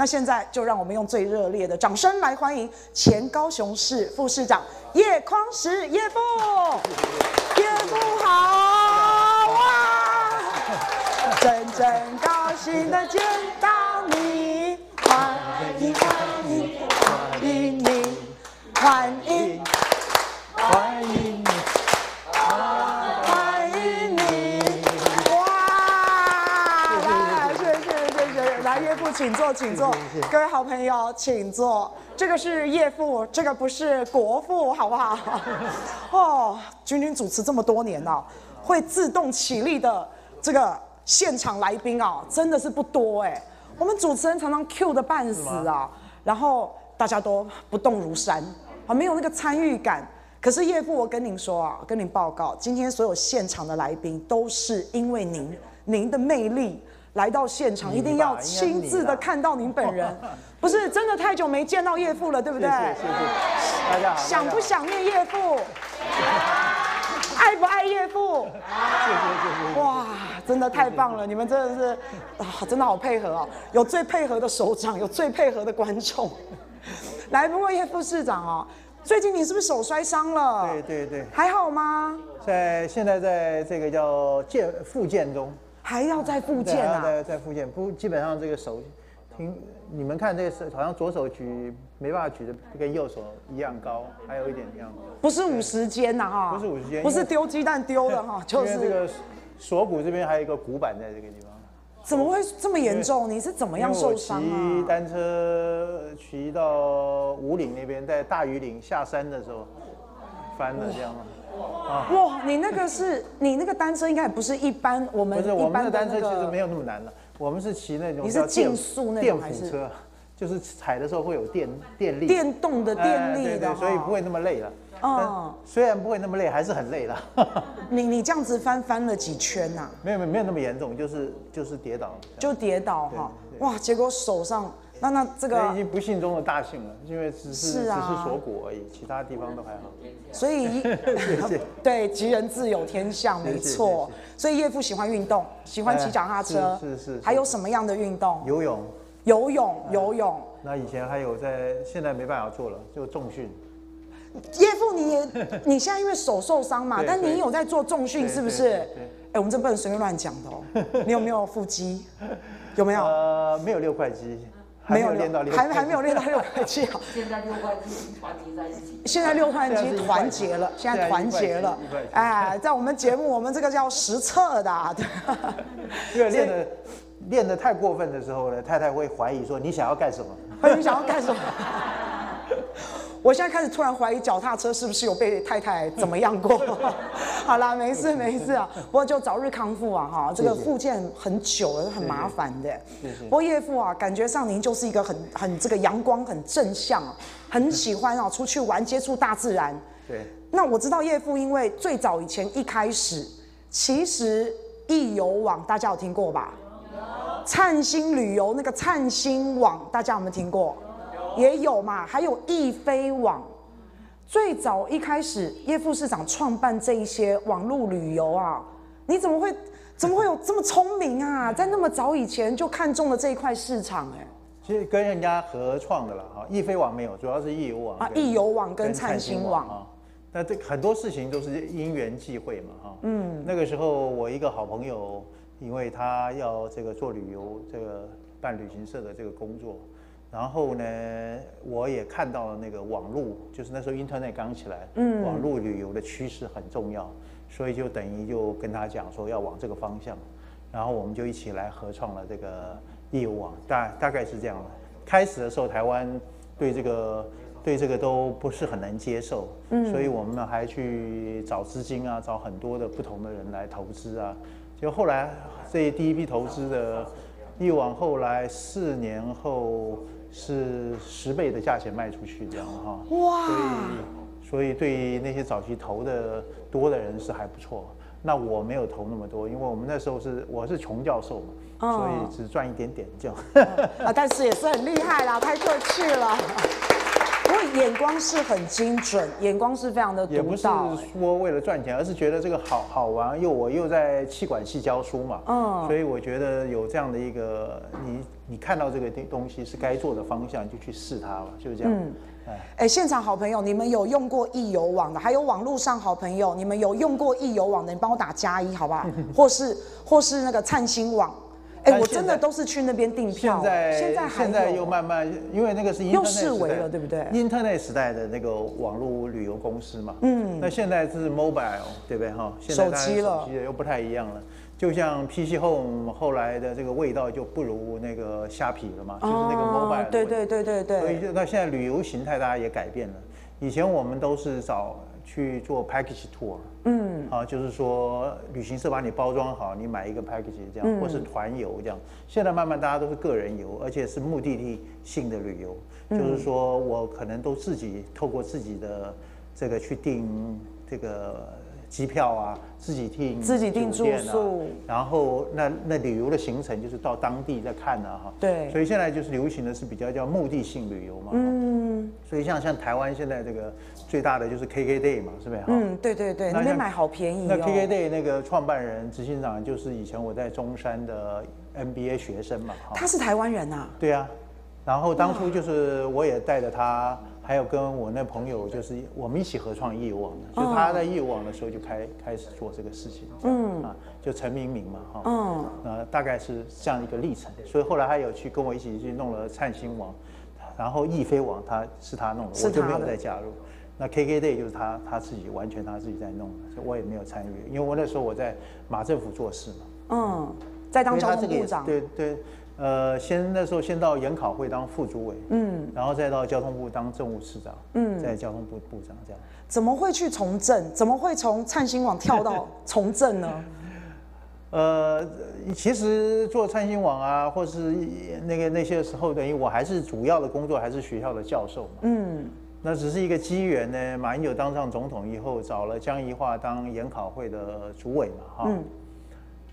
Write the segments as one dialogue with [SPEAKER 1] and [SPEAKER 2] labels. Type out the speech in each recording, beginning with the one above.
[SPEAKER 1] 那现在就让我们用最热烈的掌声来欢迎前高雄市副市长叶匡时叶副，叶副好哇！真真高兴的见到你，欢迎欢迎欢迎你，欢迎。请坐，请坐。各位好朋友，请坐。这个是叶父，这个不是国父，好不好？哦，君君主持这么多年了，会自动起立的这个现场来宾哦，真的是不多哎。我们主持人常常 Q 的半死啊，然后大家都不动如山啊，没有那个参与感。可是叶父，我跟您说啊，跟您报告，今天所有现场的来宾都是因为您，您的魅力来到现场，一定要亲自的看到您本人。不是真的太久没见到叶父了，对不对？谢谢谢谢。大家好。想不想念叶父？爱不爱叶父？谢谢谢谢。哇，真的太棒了！你们真的是啊，真的好配合哦。有最配合的首长，有最配合的观众。来，不过叶副市长哦。最近你是不是手摔伤了？
[SPEAKER 2] 对对对，
[SPEAKER 1] 还好吗？
[SPEAKER 2] 在现在在这个叫健复健中，
[SPEAKER 1] 还要再复健啊？
[SPEAKER 2] 在在复健，不基本上这个手，听你们看这个手好像左手举没办法举的跟右手一样高，还有一点这样。
[SPEAKER 1] 不是五十肩呐哈？
[SPEAKER 2] 不是五十肩，
[SPEAKER 1] 不是丢鸡蛋丢的哈，就是
[SPEAKER 2] 这个锁骨这边还有一个骨板在这个地方。
[SPEAKER 1] 怎么会这么严重？你是怎么样受伤啊？
[SPEAKER 2] 骑单车骑到五岭那边，在大余岭下山的时候翻了这样
[SPEAKER 1] 哇，哇，你那个是你那个单车应该也不是一般我们、
[SPEAKER 2] 不是我们的单车其实没有那么难了，我们是骑那种叫电电辅车，就是踩的时候会有电电力，
[SPEAKER 1] 电动的电力的，
[SPEAKER 2] 对对，所以不会那么累了。
[SPEAKER 1] 哦，
[SPEAKER 2] 虽然不会那么累，还是很累了。
[SPEAKER 1] 你你这样子翻翻了几圈呐、啊？
[SPEAKER 2] 没有没有没有那么严重，就是就是跌倒，
[SPEAKER 1] 就跌倒哈。哇，结果手上那那这个
[SPEAKER 2] 已经不幸中的大幸了，因为只是，是、啊、只是锁骨而已，其他地方都还好。
[SPEAKER 1] 所以 对，吉人自有天相，没错。所以叶父喜欢运动，喜欢骑脚踏车，
[SPEAKER 2] 是是，是。
[SPEAKER 1] 还有什么样的运动？
[SPEAKER 2] 游泳。
[SPEAKER 1] 游泳游泳。
[SPEAKER 2] 那以前还有在，现在没办法做了，就重训。
[SPEAKER 1] 叶父，你也 你现在因为手受伤嘛，但你有在做重训是不是？哎、欸，我们这不能随便乱讲的哦、喔。你有没有腹肌？有没有？
[SPEAKER 2] 呃，没有六块肌，没有练到六，
[SPEAKER 1] 还还没有练到六块肌。现在六块肌团结在一起。现在六块肌团结了，现在团结了。哎，在我们节目，我们这个叫实测的、啊。对。
[SPEAKER 2] 因为练的练的太过分的时候呢，太太会怀疑说你想要干什么？
[SPEAKER 1] 你想要干什么？我现在开始突然怀疑脚踏车是不是有被太太怎么样过？好啦，没事没事啊，不过就早日康复啊哈，这个复健很久了，很麻烦的。不过叶父啊，感觉上您就是一个很很这个阳光、很正向，很喜欢啊出去玩、接触大自然。
[SPEAKER 2] 对。
[SPEAKER 1] 那我知道叶父，因为最早以前一开始，其实易游网大家有听过吧？灿星旅游那个灿星网，大家有没有听过？也有嘛，还有易飞网。最早一开始，叶副市长创办这一些网络旅游啊，你怎么会怎么会有这么聪明啊？在那么早以前就看中了这一块市场，哎。
[SPEAKER 2] 其实跟人家合创的了哈，易飞网没有，主要是易游网
[SPEAKER 1] 啊，易游网跟灿星网
[SPEAKER 2] 啊。那这很多事情都是因缘际会嘛哈。嗯。那个时候我一个好朋友，因为他要这个做旅游，这个办旅行社的这个工作。然后呢，我也看到了那个网络，就是那时候 Internet 刚起来，嗯，网络旅游的趋势很重要，所以就等于就跟他讲说要往这个方向，然后我们就一起来合创了这个业务网，大大概是这样的。开始的时候，台湾对这个对这个都不是很能接受，嗯，所以我们呢还去找资金啊，找很多的不同的人来投资啊，就后来这第一批投资的易游网，后来四年后。是十倍的价钱卖出去这样哈，哇！所以所以对于那些早期投的多的人是还不错。那我没有投那么多，因为我们那时候是我是穷教授嘛，哦、所以只赚一点点这样。
[SPEAKER 1] 啊，但是也是很厉害啦，太客气了。眼光是很精准，眼光是非常的独到。
[SPEAKER 2] 也不是说为了赚钱，而是觉得这个好好玩，又我又在气管系教书嘛，嗯，所以我觉得有这样的一个，你你看到这个东西是该做的方向，就去试它吧，就是这样。嗯，
[SPEAKER 1] 哎，现场好朋友，你们有用过易游网的，还有网络上好朋友，你们有用过易游网的，你帮我打加一好不好？或是或是那个灿星网。哎，我真的都是去那边订票。
[SPEAKER 2] 现在现在现在又慢慢，因为那个是
[SPEAKER 1] 又视为了，对不对
[SPEAKER 2] ？Internet 时代的那个网络旅游公司嘛。嗯。那现在是 mobile，对不对哈？
[SPEAKER 1] 手机了。
[SPEAKER 2] 手机又不太一样了。就像 PC Home 后来的这个味道就不如那个虾皮了嘛，就是那个 mobile。
[SPEAKER 1] 对对对对对。
[SPEAKER 2] 所以那现在旅游形态大家也改变了。以前我们都是找。去做 package tour，嗯，啊，就是说旅行社把你包装好，你买一个 package 这样，嗯、或是团游这样。现在慢慢大家都是个人游，而且是目的地性的旅游，嗯、就是说我可能都自己透过自己的这个去订这个。机票啊，自己订
[SPEAKER 1] 自己订住宿，
[SPEAKER 2] 然后那那旅游的行程就是到当地再看啊哈。
[SPEAKER 1] 对。
[SPEAKER 2] 所以现在就是流行的是比较叫目的性旅游嘛。嗯。所以像像台湾现在这个最大的就是 KKday 嘛，是不是？
[SPEAKER 1] 嗯，对对对，那边买好便宜。
[SPEAKER 2] 那 KKday 那个创办人、执行长就是以前我在中山的 MBA 学生嘛。
[SPEAKER 1] 他是台湾人呐。
[SPEAKER 2] 对啊。然后当初就是我也带着他。还有跟我那朋友，就是我们一起合创易游网的，就他在易游网的时候就开开始做这个事情，嗯。啊，就陈明明嘛，哈，嗯，呃，大概是这样一个历程，所以后来他有去跟我一起去弄了灿星网，然后易飞网他是他弄的，我就没有再加入。那 KKday 就是他他自己完全他自己在弄的，所以我也没有参与，因为我那时候我在马政府做事嘛，嗯，
[SPEAKER 1] 在当交通部长，
[SPEAKER 2] 对对。呃，先那时候先到研考会当副主委，嗯，然后再到交通部当政务次长，嗯，在交通部部长这样。
[SPEAKER 1] 怎么会去从政？怎么会从灿星网跳到 从政呢？
[SPEAKER 2] 呃，其实做灿星网啊，或是那个那些时候，等于我还是主要的工作还是学校的教授嘛，嗯，那只是一个机缘呢。马英九当上总统以后，找了江宜桦当研考会的主委嘛，哈。嗯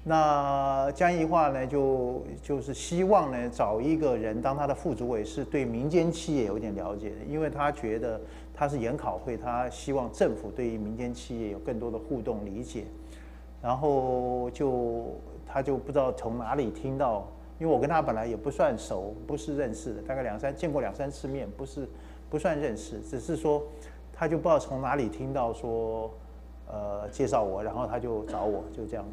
[SPEAKER 2] 那江宜樺呢，就就是希望呢，找一个人当他的副主委，是对民间企业有点了解的，因为他觉得他是研考会，他希望政府对于民间企业有更多的互动理解。然后就他就不知道从哪里听到，因为我跟他本来也不算熟，不是认识的，大概两三见过两三次面，不是不算认识，只是说他就不知道从哪里听到说，呃，介绍我，然后他就找我，就这样。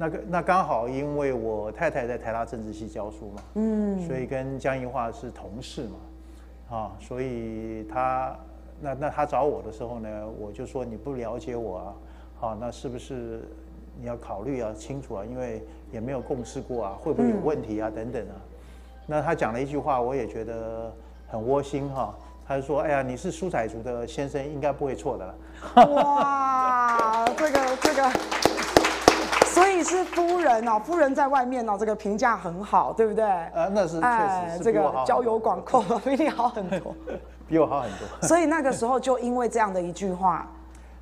[SPEAKER 2] 那个那刚好，因为我太太在台大政治系教书嘛，嗯，所以跟江宜桦是同事嘛，啊，所以他那那他找我的时候呢，我就说你不了解我啊，好，那是不是你要考虑啊清楚啊，因为也没有共事过啊，会不会有问题啊等等啊。那他讲了一句话，我也觉得很窝心哈，他就说，哎呀，你是苏彩竹的先生，应该不会错的了。
[SPEAKER 1] 哇，这个这个。所以是夫人哦，夫人在外面哦，这个评价很好，对不对？
[SPEAKER 2] 呃，那是确实是，这个
[SPEAKER 1] 交友广阔，比你好很多，
[SPEAKER 2] 比我好很多。
[SPEAKER 1] 所以那个时候就因为这样的一句话，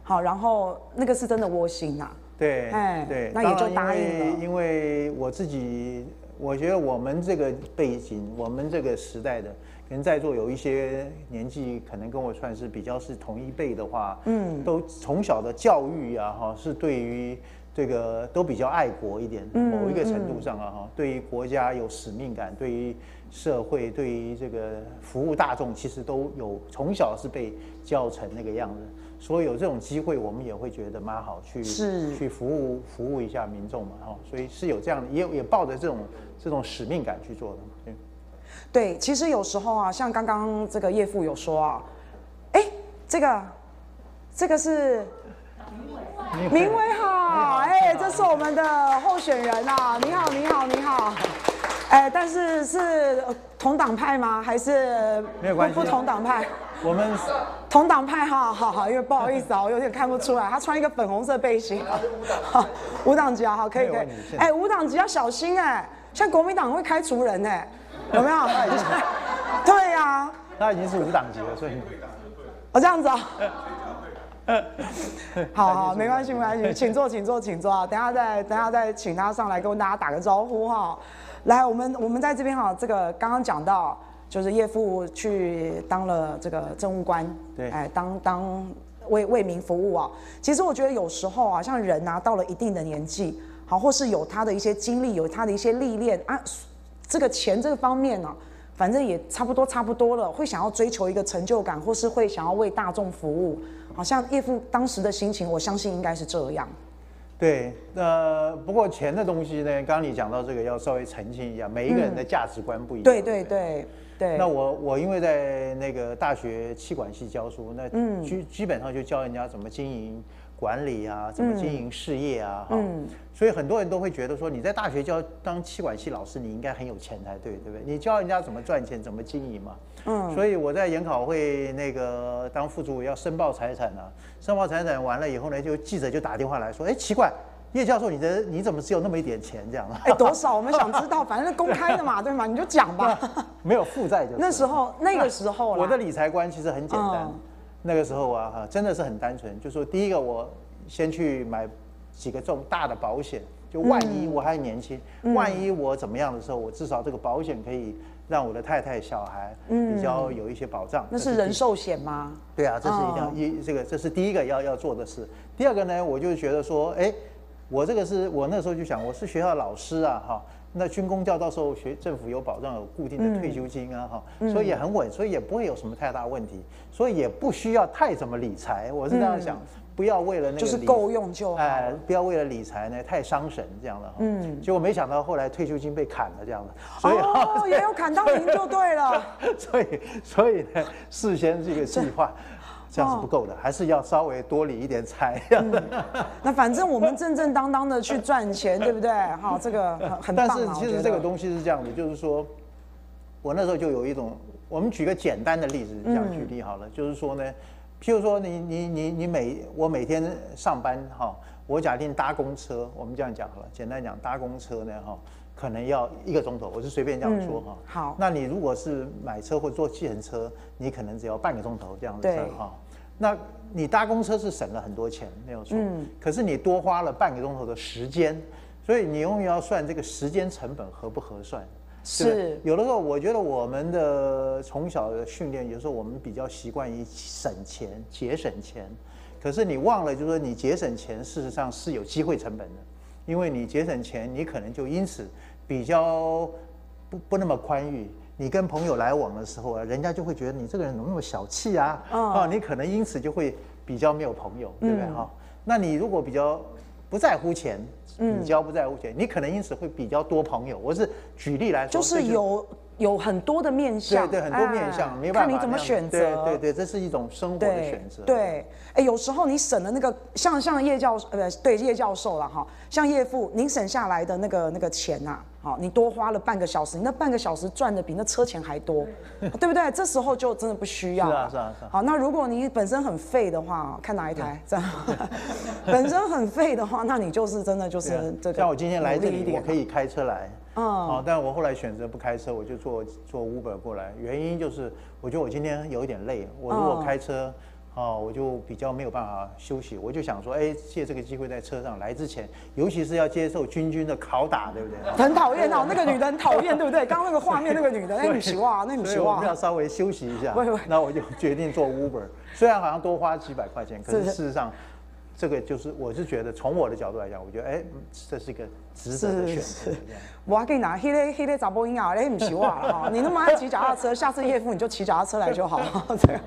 [SPEAKER 1] 好，然后那个是真的窝心呐。
[SPEAKER 2] 对，哎，对，
[SPEAKER 1] 那也就答应了。
[SPEAKER 2] 因为我自己，我觉得我们这个背景，我们这个时代的，可能在座有一些年纪，可能跟我算是比较是同一辈的话，嗯，都从小的教育啊，哈，是对于。这个都比较爱国一点，某一个程度上啊哈，对于国家有使命感，对于社会，对于这个服务大众，其实都有从小是被教成那个样子，所以有这种机会，我们也会觉得蛮好，去是去服务服务一下民众嘛哈，所以是有这样的，也也抱着这种这种使命感去做的。对，
[SPEAKER 1] 对，其实有时候啊，像刚刚这个叶父有说啊，哎，这个这个是。明伟好，哎，这是我们的候选人啊！你好，你好，你好，哎，但是是同党派吗？还是
[SPEAKER 2] 没有关系，
[SPEAKER 1] 不同党派？
[SPEAKER 2] 我们
[SPEAKER 1] 同党派哈，好好，因为不好意思啊，我有点看不出来，他穿一个粉红色背心啊，好，无党籍啊，好，可以可以，哎，无党籍要小心哎，像国民党会开除人哎，有没有？对呀，
[SPEAKER 2] 他已经是无党籍了，所以
[SPEAKER 1] 哦，这样子啊。好 好，没关系，没关系，请坐，请坐，请坐啊！等下再，等下再请他上来跟大家打个招呼哈。来，我们我们在这边哈，这个刚刚讲到就是叶父去当了这个政务官，
[SPEAKER 2] 对，
[SPEAKER 1] 哎，当当为为民服务啊。其实我觉得有时候啊，像人啊，到了一定的年纪，好，或是有他的一些经历，有他的一些历练啊，这个钱这个方面呢、啊，反正也差不多差不多了，会想要追求一个成就感，或是会想要为大众服务。好像叶父当时的心情，我相信应该是这样。
[SPEAKER 2] 对，呃，不过钱的东西呢，刚刚你讲到这个，要稍微澄清一下，每一个人的价值观不一样。
[SPEAKER 1] 对对对对。
[SPEAKER 2] 那我我因为在那个大学气管系教书，那基基本上就教人家怎么经营管理啊，怎么经营事业啊，哈。所以很多人都会觉得说，你在大学教当气管系老师，你应该很有钱才对，对不对？你教人家怎么赚钱，怎么经营嘛。嗯。所以我在研考会那个当副主委要申报财产啊，申报财产完了以后呢，就记者就打电话来说，哎，奇怪，叶教授，你的你怎么只有那么一点钱这样？
[SPEAKER 1] 哎，多少？我们想知道，反正公开的嘛，对吗？你就讲吧。
[SPEAKER 2] 没有负债就。
[SPEAKER 1] 那时候，那个时候，
[SPEAKER 2] 我的理财观其实很简单。那个时候啊，哈，真的是很单纯，就说第一个，我先去买。几个重大的保险，就万一我还年轻，嗯、万一我怎么样的时候，我至少这个保险可以让我的太太、小孩比较有一些保障。
[SPEAKER 1] 嗯、那是人寿险吗？
[SPEAKER 2] 对啊，这是一定要一、哦、这个这是第一个要要做的事。第二个呢，我就觉得说，哎，我这个是我那时候就想，我是学校老师啊，哈，那军工教到时候学政府有保障，有固定的退休金啊，哈、嗯，所以也很稳，所以也不会有什么太大问题，所以也不需要太怎么理财，我是这样想。嗯不要为了那个
[SPEAKER 1] 就是够用就好，
[SPEAKER 2] 哎，不要为了理财呢太伤神这样的哈。嗯，结果没想到后来退休金被砍了这样的，
[SPEAKER 1] 所以哦 也有砍到您就对了。
[SPEAKER 2] 所以所以呢，事先这个计划这样是不够的，还是要稍微多理一点财。
[SPEAKER 1] 那反正我们正正当当的去赚钱，对不对？好，这个很很棒。
[SPEAKER 2] 但是其实这个东西是这样的，就是说，我那时候就有一种，我们举个简单的例子，这样举例好了，就是说呢。譬如说你，你你你你每我每天上班哈，我假定搭公车，我们这样讲好了，简单讲搭公车呢哈，可能要一个钟头，我是随便这样说哈、
[SPEAKER 1] 嗯。好，
[SPEAKER 2] 那你如果是买车或坐计程车，你可能只要半个钟头这样子哈。那你搭公车是省了很多钱，没有错。嗯。可是你多花了半个钟头的时间，所以你永远要算这个时间成本合不合算。是，有的时候我觉得我们的从小的训练，有时候我们比较习惯于省钱、节省钱，可是你忘了，就是说你节省钱，事实上是有机会成本的，因为你节省钱，你可能就因此比较不不那么宽裕。你跟朋友来往的时候啊，人家就会觉得你这个人怎么那么小气啊？啊，你可能因此就会比较没有朋友，对不对哈？那你如果比较不在乎钱。你交不在乎钱，你可能因此会比较多朋友。我是举例来说，
[SPEAKER 1] 就是有有很多的面相，
[SPEAKER 2] 对对，很多面向，没办法，
[SPEAKER 1] 看你怎么选择。
[SPEAKER 2] 对对对，这是一种生活的选择。
[SPEAKER 1] 对，哎，有时候你省了那个，像像叶教授，呃，对叶教授了哈，像叶父，您省下来的那个那个钱呐。好，你多花了半个小时，你那半个小时赚的比那车钱还多，对不对？这时候就真的不需要。
[SPEAKER 2] 是啊，是啊，是啊。
[SPEAKER 1] 好，那如果你本身很废的话，看哪一台这样。本身很废的话，那你就是真的就是这个。
[SPEAKER 2] 像我今天来这里，我可以开车来。嗯。好，但我后来选择不开车，我就坐坐 Uber 过来。原因就是，我觉得我今天有一点累。我如果开车。哦，我就比较没有办法休息，我就想说，哎，借这个机会在车上来之前，尤其是要接受君君的拷打，对不对？
[SPEAKER 1] 很讨厌哦，那个女的很讨厌，对不对？刚刚那个画面，那个女的，那女希望，那女娃娃。所以我
[SPEAKER 2] 们要稍微休息一下。那我就决定做 Uber，虽然好像多花几百块钱，可是事实上。这个就是，我是觉得从我的角度来讲，我觉得哎，这是一个值得的选择。
[SPEAKER 1] 我跟你讲，黑嘞黑嘞杂波音啊，你不喜欢哈，你那么爱骑脚踏车，下次叶父你就骑脚踏车来就好。这样，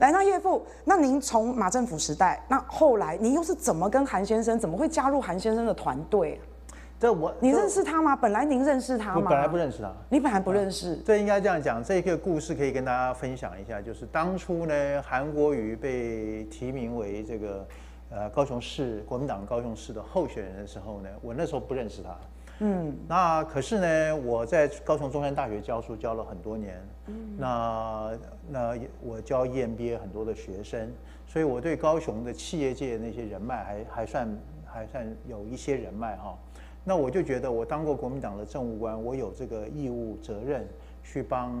[SPEAKER 1] 来，那叶父，那您从马政府时代，那后来您又是怎么跟韩先生，怎么会加入韩先生的团队？
[SPEAKER 2] 这我
[SPEAKER 1] 你认识他吗？本来您认识他吗？
[SPEAKER 2] 我本来不认识他。
[SPEAKER 1] 你本来不认识。
[SPEAKER 2] 这应该这样讲，这个故事可以跟大家分享一下，就是当初呢，韩国瑜被提名为这个。呃，高雄市国民党高雄市的候选人的时候呢，我那时候不认识他。嗯，那可是呢，我在高雄中山大学教书教了很多年。嗯，那那我教 EMBA 很多的学生，所以我对高雄的企业界那些人脉还还算还算有一些人脉哈。那我就觉得我当过国民党的政务官，我有这个义务责任去帮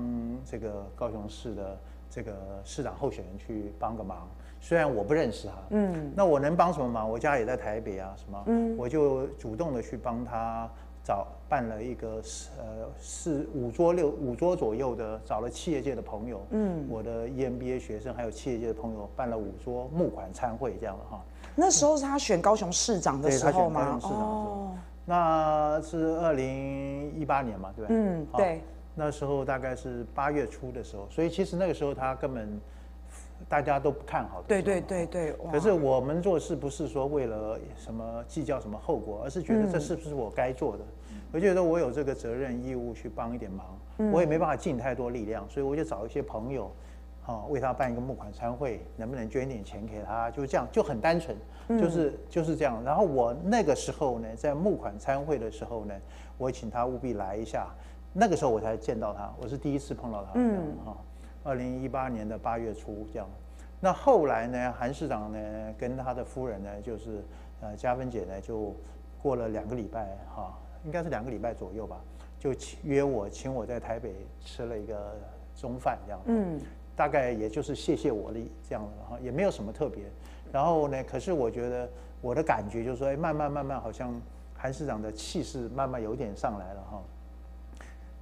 [SPEAKER 2] 这个高雄市的这个市长候选人去帮个忙。虽然我不认识他，嗯，那我能帮什么忙？我家也在台北啊，什么，嗯，我就主动的去帮他找办。了一个呃四五桌六五桌左右的，找了企业界的朋友，嗯，我的 EMBA 学生还有企业界的朋友办了五桌募款餐会这样的哈。
[SPEAKER 1] 那时候是他选高雄市长的时候吗？
[SPEAKER 2] 对，他选高雄市长的时候。哦，那是二零一八年嘛，对不对？
[SPEAKER 1] 嗯，对。
[SPEAKER 2] 那时候大概是八月初的时候，所以其实那个时候他根本大家都不看好。
[SPEAKER 1] 对对对对。
[SPEAKER 2] 可是我们做事不是说为了什么计较什么后果，而是觉得这是不是我该做的？嗯、我觉得我有这个责任义务去帮一点忙，嗯、我也没办法尽太多力量，所以我就找一些朋友，啊，为他办一个募款餐会，能不能捐点钱给他？就这样，就很单纯，就是就是这样。然后我那个时候呢，在募款餐会的时候呢，我请他务必来一下。那个时候我才见到他，我是第一次碰到他。嗯，哈，二零一八年的八月初这样。那后来呢，韩市长呢跟他的夫人呢，就是呃嘉芬姐呢，就过了两个礼拜哈，应该是两个礼拜左右吧，就请约我，请我在台北吃了一个中饭这样。嗯，大概也就是谢谢我的这样的哈，也没有什么特别。然后呢，可是我觉得我的感觉就是说，哎，慢慢慢慢好像韩市长的气势慢慢有点上来了哈。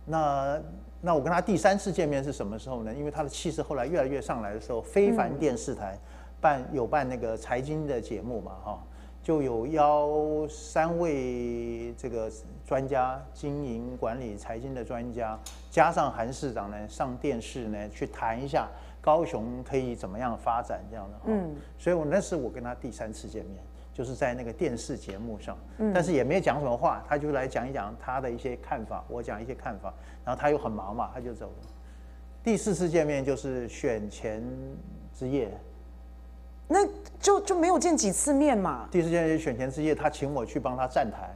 [SPEAKER 2] 那那我跟他第三次见面是什么时候呢？因为他的气势后来越来越上来的时候，非凡电视台办有办那个财经的节目嘛，哈，就有邀三位这个专家，经营管理财经的专家，加上韩市长呢上电视呢去谈一下高雄可以怎么样发展这样的，嗯，所以我那是我跟他第三次见面。就是在那个电视节目上，但是也没有讲什么话，他就来讲一讲他的一些看法，我讲一些看法，然后他又很忙嘛，他就走了。第四次见面就是选前之夜，
[SPEAKER 1] 那就就没有见几次面嘛。
[SPEAKER 2] 第四次见面选前之夜，他请我去帮他站台，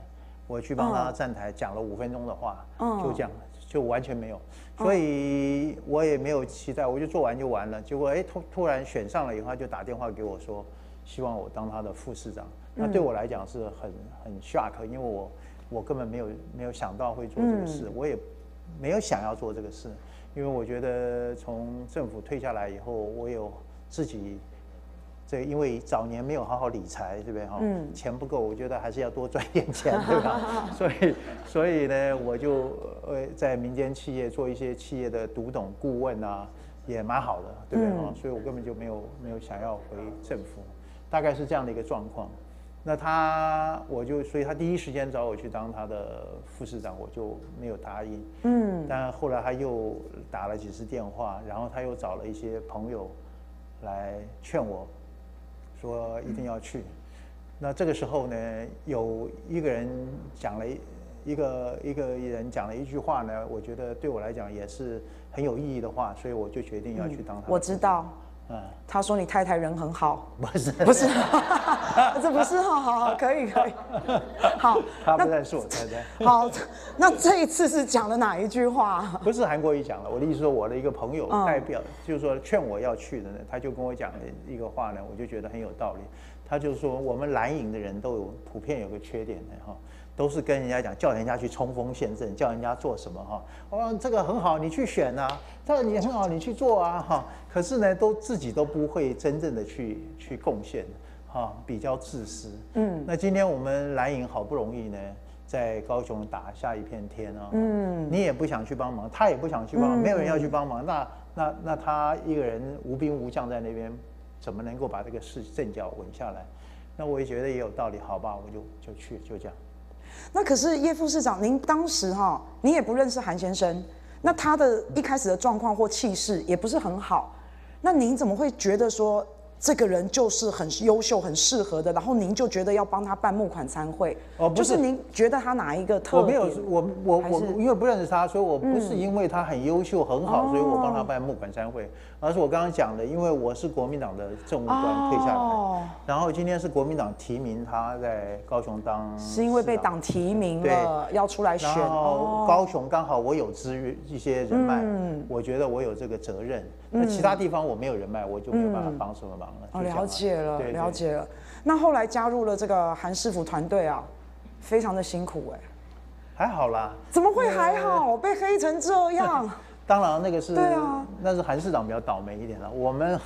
[SPEAKER 2] 我去帮他站台讲了五分钟的话，就这样，就完全没有，所以我也没有期待，我就做完就完了。结果哎，突突然选上了以后，他就打电话给我说。希望我当他的副市长，那对我来讲是很很 shock，因为我我根本没有没有想到会做这个事，我也没有想要做这个事，因为我觉得从政府退下来以后，我有自己这因为早年没有好好理财，对不对哈？嗯。钱不够，我觉得还是要多赚点钱，对吧？所以所以呢，我就呃在民间企业做一些企业的独董顾问啊，也蛮好的，对不对哈？所以我根本就没有没有想要回政府。大概是这样的一个状况，那他我就，所以他第一时间找我去当他的副市长，我就没有答应。嗯，但后来他又打了几次电话，然后他又找了一些朋友来劝我，说一定要去。那这个时候呢，有一个人讲了一一个一个人讲了一句话呢，我觉得对我来讲也是很有意义的话，所以我就决定要去当他。
[SPEAKER 1] 我知道。
[SPEAKER 2] 嗯，
[SPEAKER 1] 他说你太太人很好，
[SPEAKER 2] 不是
[SPEAKER 1] 不是，这不是哈，好好可以可以，好，
[SPEAKER 2] 他不再是我太太。
[SPEAKER 1] 好，那这一次是讲了哪一句话？
[SPEAKER 2] 不是韩国瑜讲了，我的意思说我的一个朋友代表，就是说劝我要去的呢，他就跟我讲了一个话呢，我就觉得很有道理。他就说我们蓝营的人都有普遍有个缺点的哈。都是跟人家讲，叫人家去冲锋陷阵，叫人家做什么哈？哦，这个很好，你去选呐、啊；这个你很好，你去做啊哈。可是呢，都自己都不会真正的去去贡献，哈，比较自私。嗯。那今天我们蓝营好不容易呢，在高雄打下一片天啊。嗯。你也不想去帮忙，他也不想去帮忙，没有人要去帮忙。那那那他一个人无兵无将在那边，怎么能够把这个事阵脚稳下来？那我也觉得也有道理，好吧，我就就去，就这样。
[SPEAKER 1] 那可是叶副市长，您当时哈，你也不认识韩先生，那他的一开始的状况或气势也不是很好，那您怎么会觉得说？这个人就是很优秀、很适合的，然后您就觉得要帮他办募款参会，哦，不是，就是您觉得他哪一个特点？
[SPEAKER 2] 我没有，我我我因为不认识他，所以我不是因为他很优秀、很好，所以我帮他办募款参会，而是我刚刚讲的，因为我是国民党的政务官退下来，然后今天是国民党提名他在高雄当，
[SPEAKER 1] 是因为被党提名了要出来选，
[SPEAKER 2] 然后高雄刚好我有资源一些人脉，我觉得我有这个责任。那其他地方我没有人脉，我就没有办法帮什么忙了。哦，
[SPEAKER 1] 了解了，了解了。那后来加入了这个韩师傅团队啊，非常的辛苦哎。
[SPEAKER 2] 还好啦。
[SPEAKER 1] 怎么会还好？被黑成这样。
[SPEAKER 2] 当然那个是，对啊，那是韩市长比较倒霉一点了。我们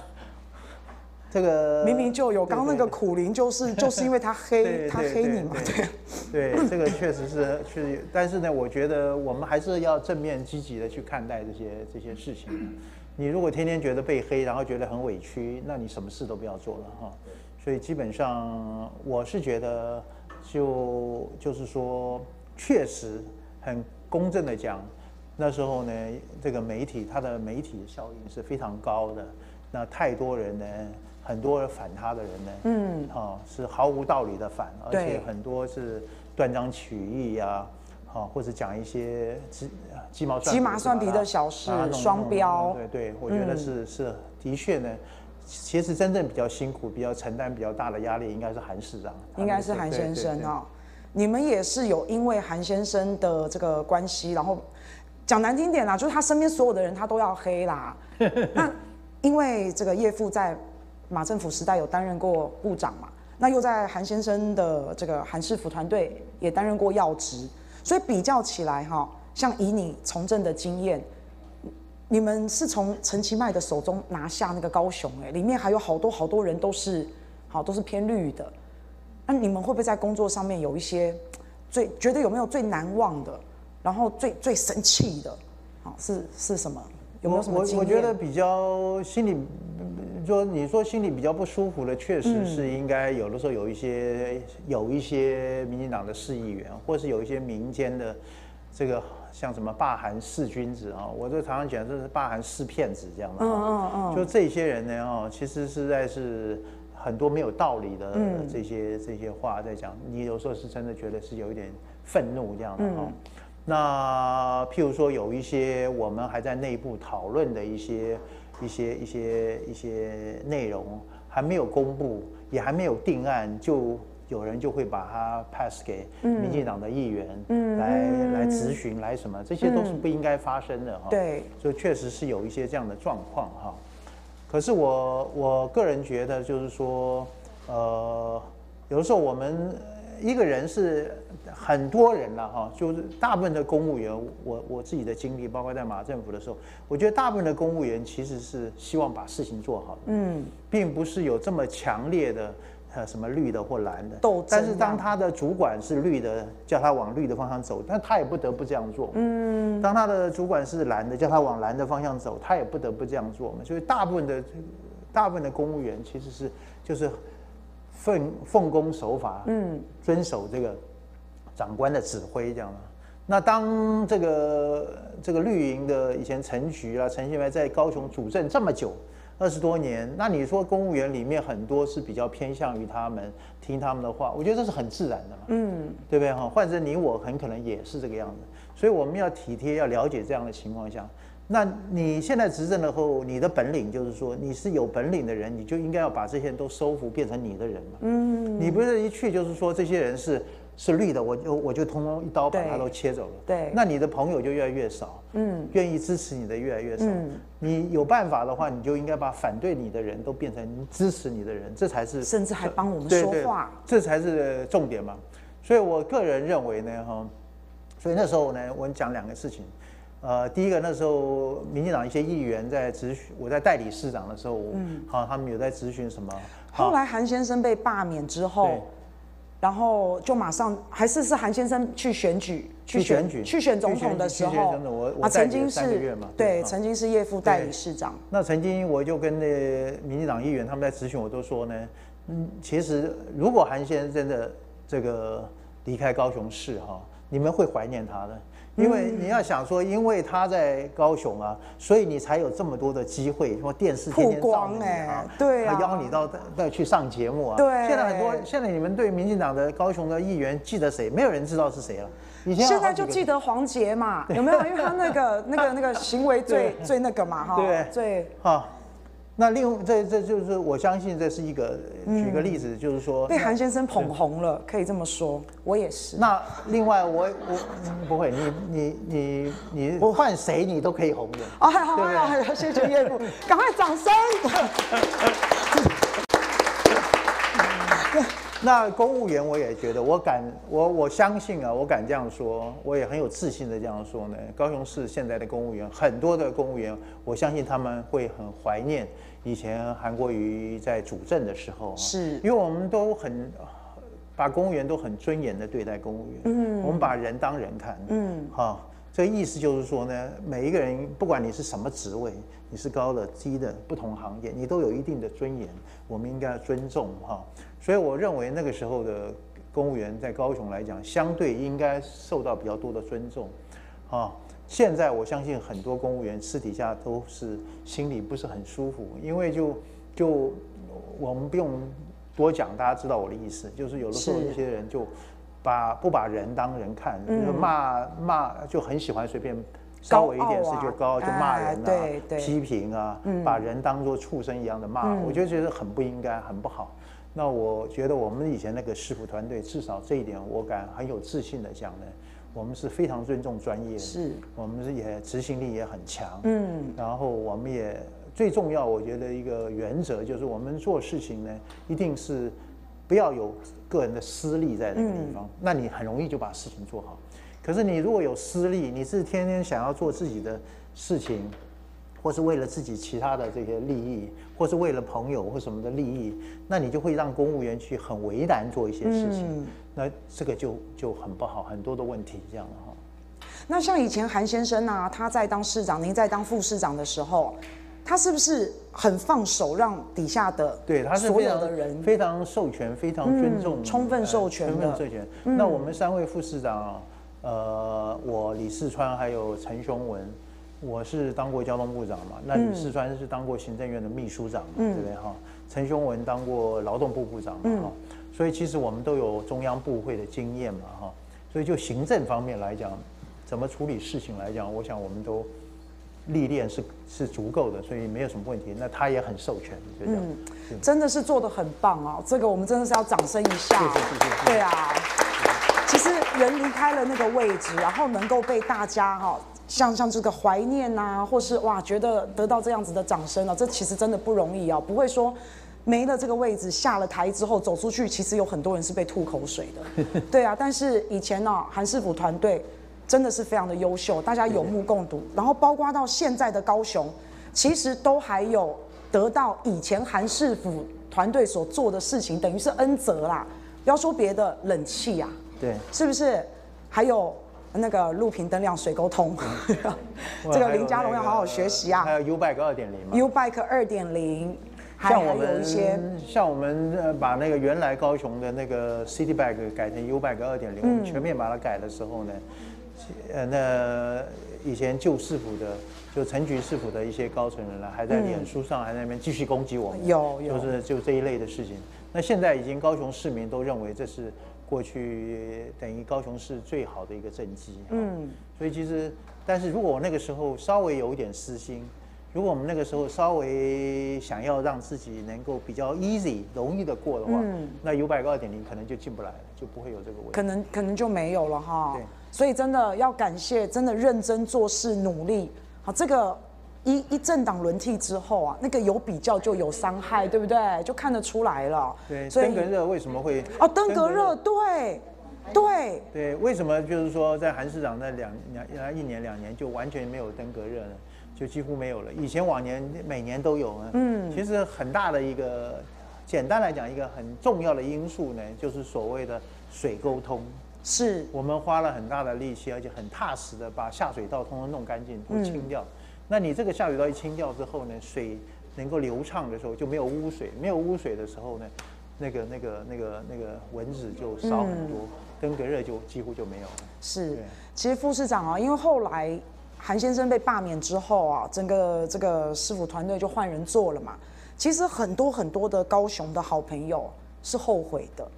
[SPEAKER 2] 这个
[SPEAKER 1] 明明就有，刚刚那个苦灵就是就是因为他黑 他黑你嘛，对。
[SPEAKER 2] 对，这个确实是是，但是呢，我觉得我们还是要正面积极的去看待这些这些事情。你如果天天觉得被黑，然后觉得很委屈，那你什么事都不要做了哈。所以基本上我是觉得就，就就是说，确实很公正的讲，那时候呢，这个媒体它的媒体效应是非常高的，那太多人呢。很多反他的人呢，嗯，啊，是毫无道理的反，而且很多是断章取义呀，啊，或者讲一些鸡鸡毛蒜
[SPEAKER 1] 鸡毛蒜皮的小事，双标。
[SPEAKER 2] 对对，我觉得是是的确呢。其实真正比较辛苦、比较承担比较大的压力，应该是韩市长，
[SPEAKER 1] 应该是韩先生啊。你们也是有因为韩先生的这个关系，然后讲难听点啦，就是他身边所有的人他都要黑啦。那因为这个叶父在。马政府时代有担任过部长嘛？那又在韩先生的这个韩氏府团队也担任过要职，所以比较起来哈，像以你从政的经验，你们是从陈其迈的手中拿下那个高雄，哎，里面还有好多好多人都是好都是偏绿的，那你们会不会在工作上面有一些最觉得有没有最难忘的，然后最最生气的，好是是什么？有没有什么？
[SPEAKER 2] 我我觉得比较心里。说你说心里比较不舒服的，确实是应该有的时候有一些有一些民进党的市议员，或是有一些民间的这个像什么霸韩四君子啊，我就常常讲这是霸韩四骗子这样的。嗯嗯嗯。就这些人呢，哦，其实实在是很多没有道理的这些这些话在讲，你有时候是真的觉得是有一点愤怒这样的哈。那譬如说有一些我们还在内部讨论的一些。一些一些一些内容还没有公布，也还没有定案，就有人就会把它 pass 给民进党的议员，嗯，来来咨询，来什么，这些都是不应该发生的哈。对，所以确实是有一些这样的状况哈。可是我我个人觉得，就是说，呃，有的时候我们。一个人是很多人了哈，就是大部分的公务员，我我自己的经历，包括在马政府的时候，我觉得大部分的公务员其实是希望把事情做好的，嗯，并不是有这么强烈的呃什么绿的或蓝的斗争。但是当他的主管是绿的，叫他往绿的方向走，但他也不得不这样做。嗯，当他的主管是蓝的，叫他往蓝的方向走，他也不得不这样做嘛。所以大部分的大部分的公务员其实是就是。奉奉公守法，嗯，遵守这个长官的指挥，这样的。那当这个这个绿营的以前陈菊啊、陈新梅在高雄主政这么久，二十多年，那你说公务员里面很多是比较偏向于他们，听他们的话，我觉得这是很自然的嘛，嗯，对不对哈？换成你我，很可能也是这个样子。所以我们要体贴，要了解这样的情况下。那你现在执政了后，你的本领就是说你是有本领的人，你就应该要把这些人都收服，变成你的人嘛。嗯，你不是一去就是说这些人是是绿的，我就我就通通一刀把他都切走了。对，那你的朋友就越来越少。嗯，愿意支持你的越来越少。嗯，你有办法的话，你就应该把反对你的人都变成支持你的人，这才是
[SPEAKER 1] 甚至还帮我们说话，
[SPEAKER 2] 这才是重点嘛。所以我个人认为呢，哈，所以那时候呢，我讲两个事情。呃，第一个那时候，民进党一些议员在咨询，我在代理市长的时候，嗯，好，他们有在咨询什么？
[SPEAKER 1] 后来韩先生被罢免之后，然后就马上还是是韩先生去选举，
[SPEAKER 2] 去选举，
[SPEAKER 1] 去选总统的时候，
[SPEAKER 2] 我我曾经是，
[SPEAKER 1] 对，曾经是叶副代理市长。
[SPEAKER 2] 那曾经我就跟那民进党议员他们在咨询，我都说呢，嗯，其实如果韩先生真的这个离开高雄市哈，你们会怀念他的。因为你要想说，因为他在高雄啊，所以你才有这么多的机会，说电视天天照你啊，对啊，邀你到那去上节目啊。对，现在很多，现在你们对民进党的高雄的议员记得谁？没有人知道是谁了。以前
[SPEAKER 1] 现在就记得黄杰嘛，有没有？因为他那个那个那个行为最 最那个嘛，哈，对，最哈。
[SPEAKER 2] 那另外，这这就是我相信这是一个，举个例子，就是说
[SPEAKER 1] 被韩先生捧红了，可以这么说，我也是。
[SPEAKER 2] 那另外我我不会，你你你你换谁你都可以红的。
[SPEAKER 1] 啊，好，好，好，谢谢叶副，赶快掌声。
[SPEAKER 2] 那公务员我也觉得，我敢，我我相信啊，我敢这样说，我也很有自信的这样说呢。高雄市现在的公务员，很多的公务员，我相信他们会很怀念以前韩国瑜在主政的时候，
[SPEAKER 1] 是
[SPEAKER 2] 因为我们都很把公务员都很尊严的对待公务员，嗯，我们把人当人看，嗯，哈。这个意思就是说呢，每一个人不管你是什么职位，你是高的、低的，不同行业，你都有一定的尊严，我们应该要尊重哈。所以我认为那个时候的公务员在高雄来讲，相对应该受到比较多的尊重，啊。现在我相信很多公务员私底下都是心里不是很舒服，因为就就我们不用多讲，大家知道我的意思，就是有的时候一些人就。把不把人当人看，就骂骂就很喜欢随便稍微一点事就高就骂人啊，批评啊，把人当作畜生一样的骂，我就觉得很不应该，很不好。那我觉得我们以前那个师傅团队，至少这一点我敢很有自信的讲呢，我们是非常尊重专业的，是，我们是也执行力也很强，嗯，然后我们也最重要，我觉得一个原则就是我们做事情呢，一定是。不要有个人的私利在那个地方，那你很容易就把事情做好。可是你如果有私利，你是天天想要做自己的事情，或是为了自己其他的这些利益，或是为了朋友或什么的利益，那你就会让公务员去很为难做一些事情。那这个就就很不好，很多的问题这样的哈。
[SPEAKER 1] 那像以前韩先生啊，他在当市长，您在当副市长的时候。他是不是很放手，让底下的
[SPEAKER 2] 对他是所有的人非常授权、非常尊重、
[SPEAKER 1] 充分授权、
[SPEAKER 2] 充分授权。那我们三位副市长，呃，我李四川还有陈雄文，我是当过交通部长嘛？那李四川是当过行政院的秘书长，对不对哈？陈雄文当过劳动部部长嘛？哈，所以其实我们都有中央部会的经验嘛？哈，所以就行政方面来讲，怎么处理事情来讲，我想我们都。历练是是足够的，所以没有什么问题。那他也很授权，就这样。嗯，
[SPEAKER 1] 真的是做的很棒哦！这个我们真的是要掌声一下。谢谢谢谢。对啊，其实人离开了那个位置，然后能够被大家哈，像像这个怀念呐，或是哇，觉得得到这样子的掌声啊，这其实真的不容易啊。不会说没了这个位置，下了台之后走出去，其实有很多人是被吐口水的。对啊，但是以前呢，韩市府团队。真的是非常的优秀，大家有目共睹。然后包括到现在的高雄，其实都还有得到以前韩市府团队所做的事情，等于是恩泽啦。不要说别的，冷气呀，对，是不是？还有那个路平灯亮、水沟通，这个林家龙要好好学习啊。
[SPEAKER 2] 还有 U Bike 二点零嘛
[SPEAKER 1] ？U Bike 二点零，
[SPEAKER 2] 像我们像我们呃把那个原来高雄的那个 City Bag 改成 U Bag 二点零，我们全面把它改的时候呢。呃，那以前旧市府的，就陈菊市府的一些高层人呢，还在脸书上还在那边继续攻击我们，有，有，就是就这一类的事情。那现在已经高雄市民都认为这是过去等于高雄市最好的一个政绩。嗯，所以其实，但是如果我那个时候稍微有一点私心，如果我们那个时候稍微想要让自己能够比较 easy 容易的过的话，嗯，那 U-Bike 二点零可能就进不来了，就不会有这个问题。
[SPEAKER 1] 可能可能就没有了哈。对。所以真的要感谢，真的认真做事、努力。好，这个一一政党轮替之后啊，那个有比较就有伤害，对不对？就看得出来了。
[SPEAKER 2] 对，所以登革热为什么会？
[SPEAKER 1] 哦，登革热，对，对，
[SPEAKER 2] 对，为什么就是说在韩市长那两两一年两年就完全没有登革热呢？就几乎没有了。以前往年每年都有呢。嗯，其实很大的一个，简单来讲，一个很重要的因素呢，就是所谓的水沟通。是我们花了很大的力气，而且很踏实的把下水道通通弄干净，都清掉。嗯、那你这个下水道一清掉之后呢，水能够流畅的时候就没有污水，没有污水的时候呢，那个那个那个那个蚊子就少很多，嗯、登革热就几乎就没有了。
[SPEAKER 1] 是，其实副市长啊，因为后来韩先生被罢免之后啊，整个这个师府团队就换人做了嘛。其实很多很多的高雄的好朋友是后悔的。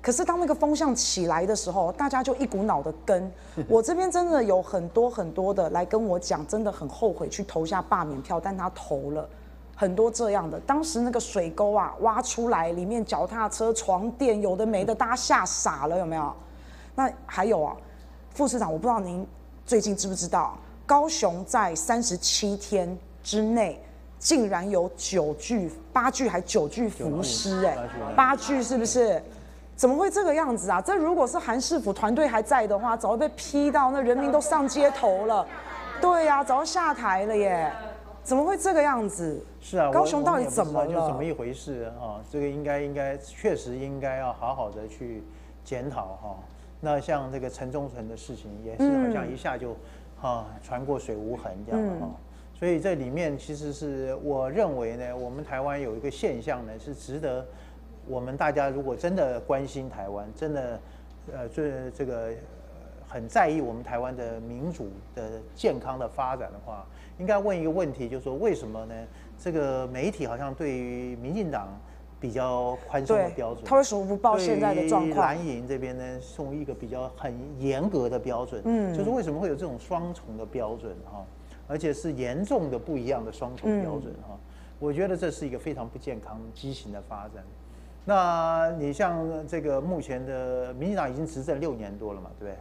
[SPEAKER 1] 可是当那个风向起来的时候，大家就一股脑的跟。我这边真的有很多很多的来跟我讲，真的很后悔去投下罢免票，但他投了很多这样的。当时那个水沟啊挖出来，里面脚踏车、床垫有的没的，大家吓傻了，有没有？那还有啊，副市长，我不知道您最近知不知道，高雄在三十七天之内，竟然有九具、八具还九具浮尸，哎，八具是不是？怎么会这个样子啊？这如果是韩市府团队还在的话，早就被批到，那人民都上街头了。对呀、啊，早就下台了耶。怎么会这个样子？
[SPEAKER 2] 是啊，
[SPEAKER 1] 高雄到底怎么了？
[SPEAKER 2] 就怎么一回事啊？这个应该应该确实应该要好好的去检讨哈。那像这个陈忠诚的事情，也是好像一下就哈船过水无痕这样哈。所以这里面其实是我认为呢，我们台湾有一个现象呢，是值得我们大家如果真的关心台湾，真的呃这这个很在意我们台湾的民主的健康的发展的话。应该问一个问题，就是说为什么呢？这个媒体好像对于民进党比较宽松的标准，
[SPEAKER 1] 他会说不报现在的状况。
[SPEAKER 2] 蓝营这边呢，送一个比较很严格的标准，嗯，就是为什么会有这种双重的标准哈？而且是严重的不一样的双重标准哈？我觉得这是一个非常不健康、畸形的发展。那你像这个目前的民进党已经执政六年多了嘛，对不对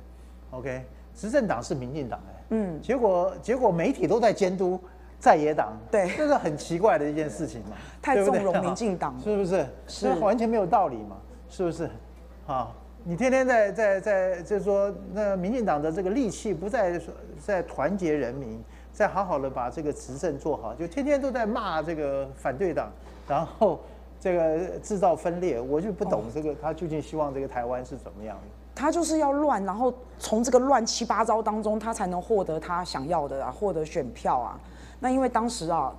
[SPEAKER 2] ？OK，执政党是民进党哎。嗯，结果结果媒体都在监督在野党，
[SPEAKER 1] 对，
[SPEAKER 2] 这是很奇怪的一件事情嘛，
[SPEAKER 1] 太纵容民进党，
[SPEAKER 2] 是不是？
[SPEAKER 1] 是
[SPEAKER 2] 完全没有道理嘛，是不是？啊，你天天在在在，就是说，那民进党的这个力气不在在团结人民，在好好的把这个执政做好，就天天都在骂这个反对党，然后这个制造分裂，我就不懂这个他究竟希望这个台湾是怎么样的。
[SPEAKER 1] 他就是要乱，然后从这个乱七八糟当中，他才能获得他想要的啊，获得选票啊。那因为当时啊，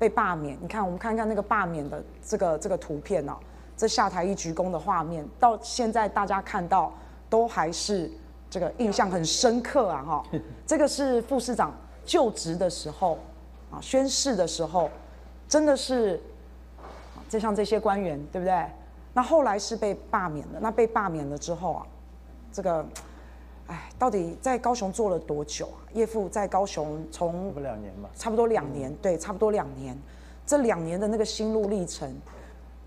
[SPEAKER 1] 被罢免，你看我们看看那个罢免的这个这个图片啊，这下台一鞠躬的画面，到现在大家看到都还是这个印象很深刻啊哈。这个是副市长就职的时候啊，宣誓的时候，真的是，就像这些官员对不对？那后来是被罢免了，那被罢免了之后啊。这个，哎，到底在高雄做了多久啊？叶父在高雄从
[SPEAKER 2] 两年吧，
[SPEAKER 1] 差不多两年，对，差不多两年。这两年的那个心路历程，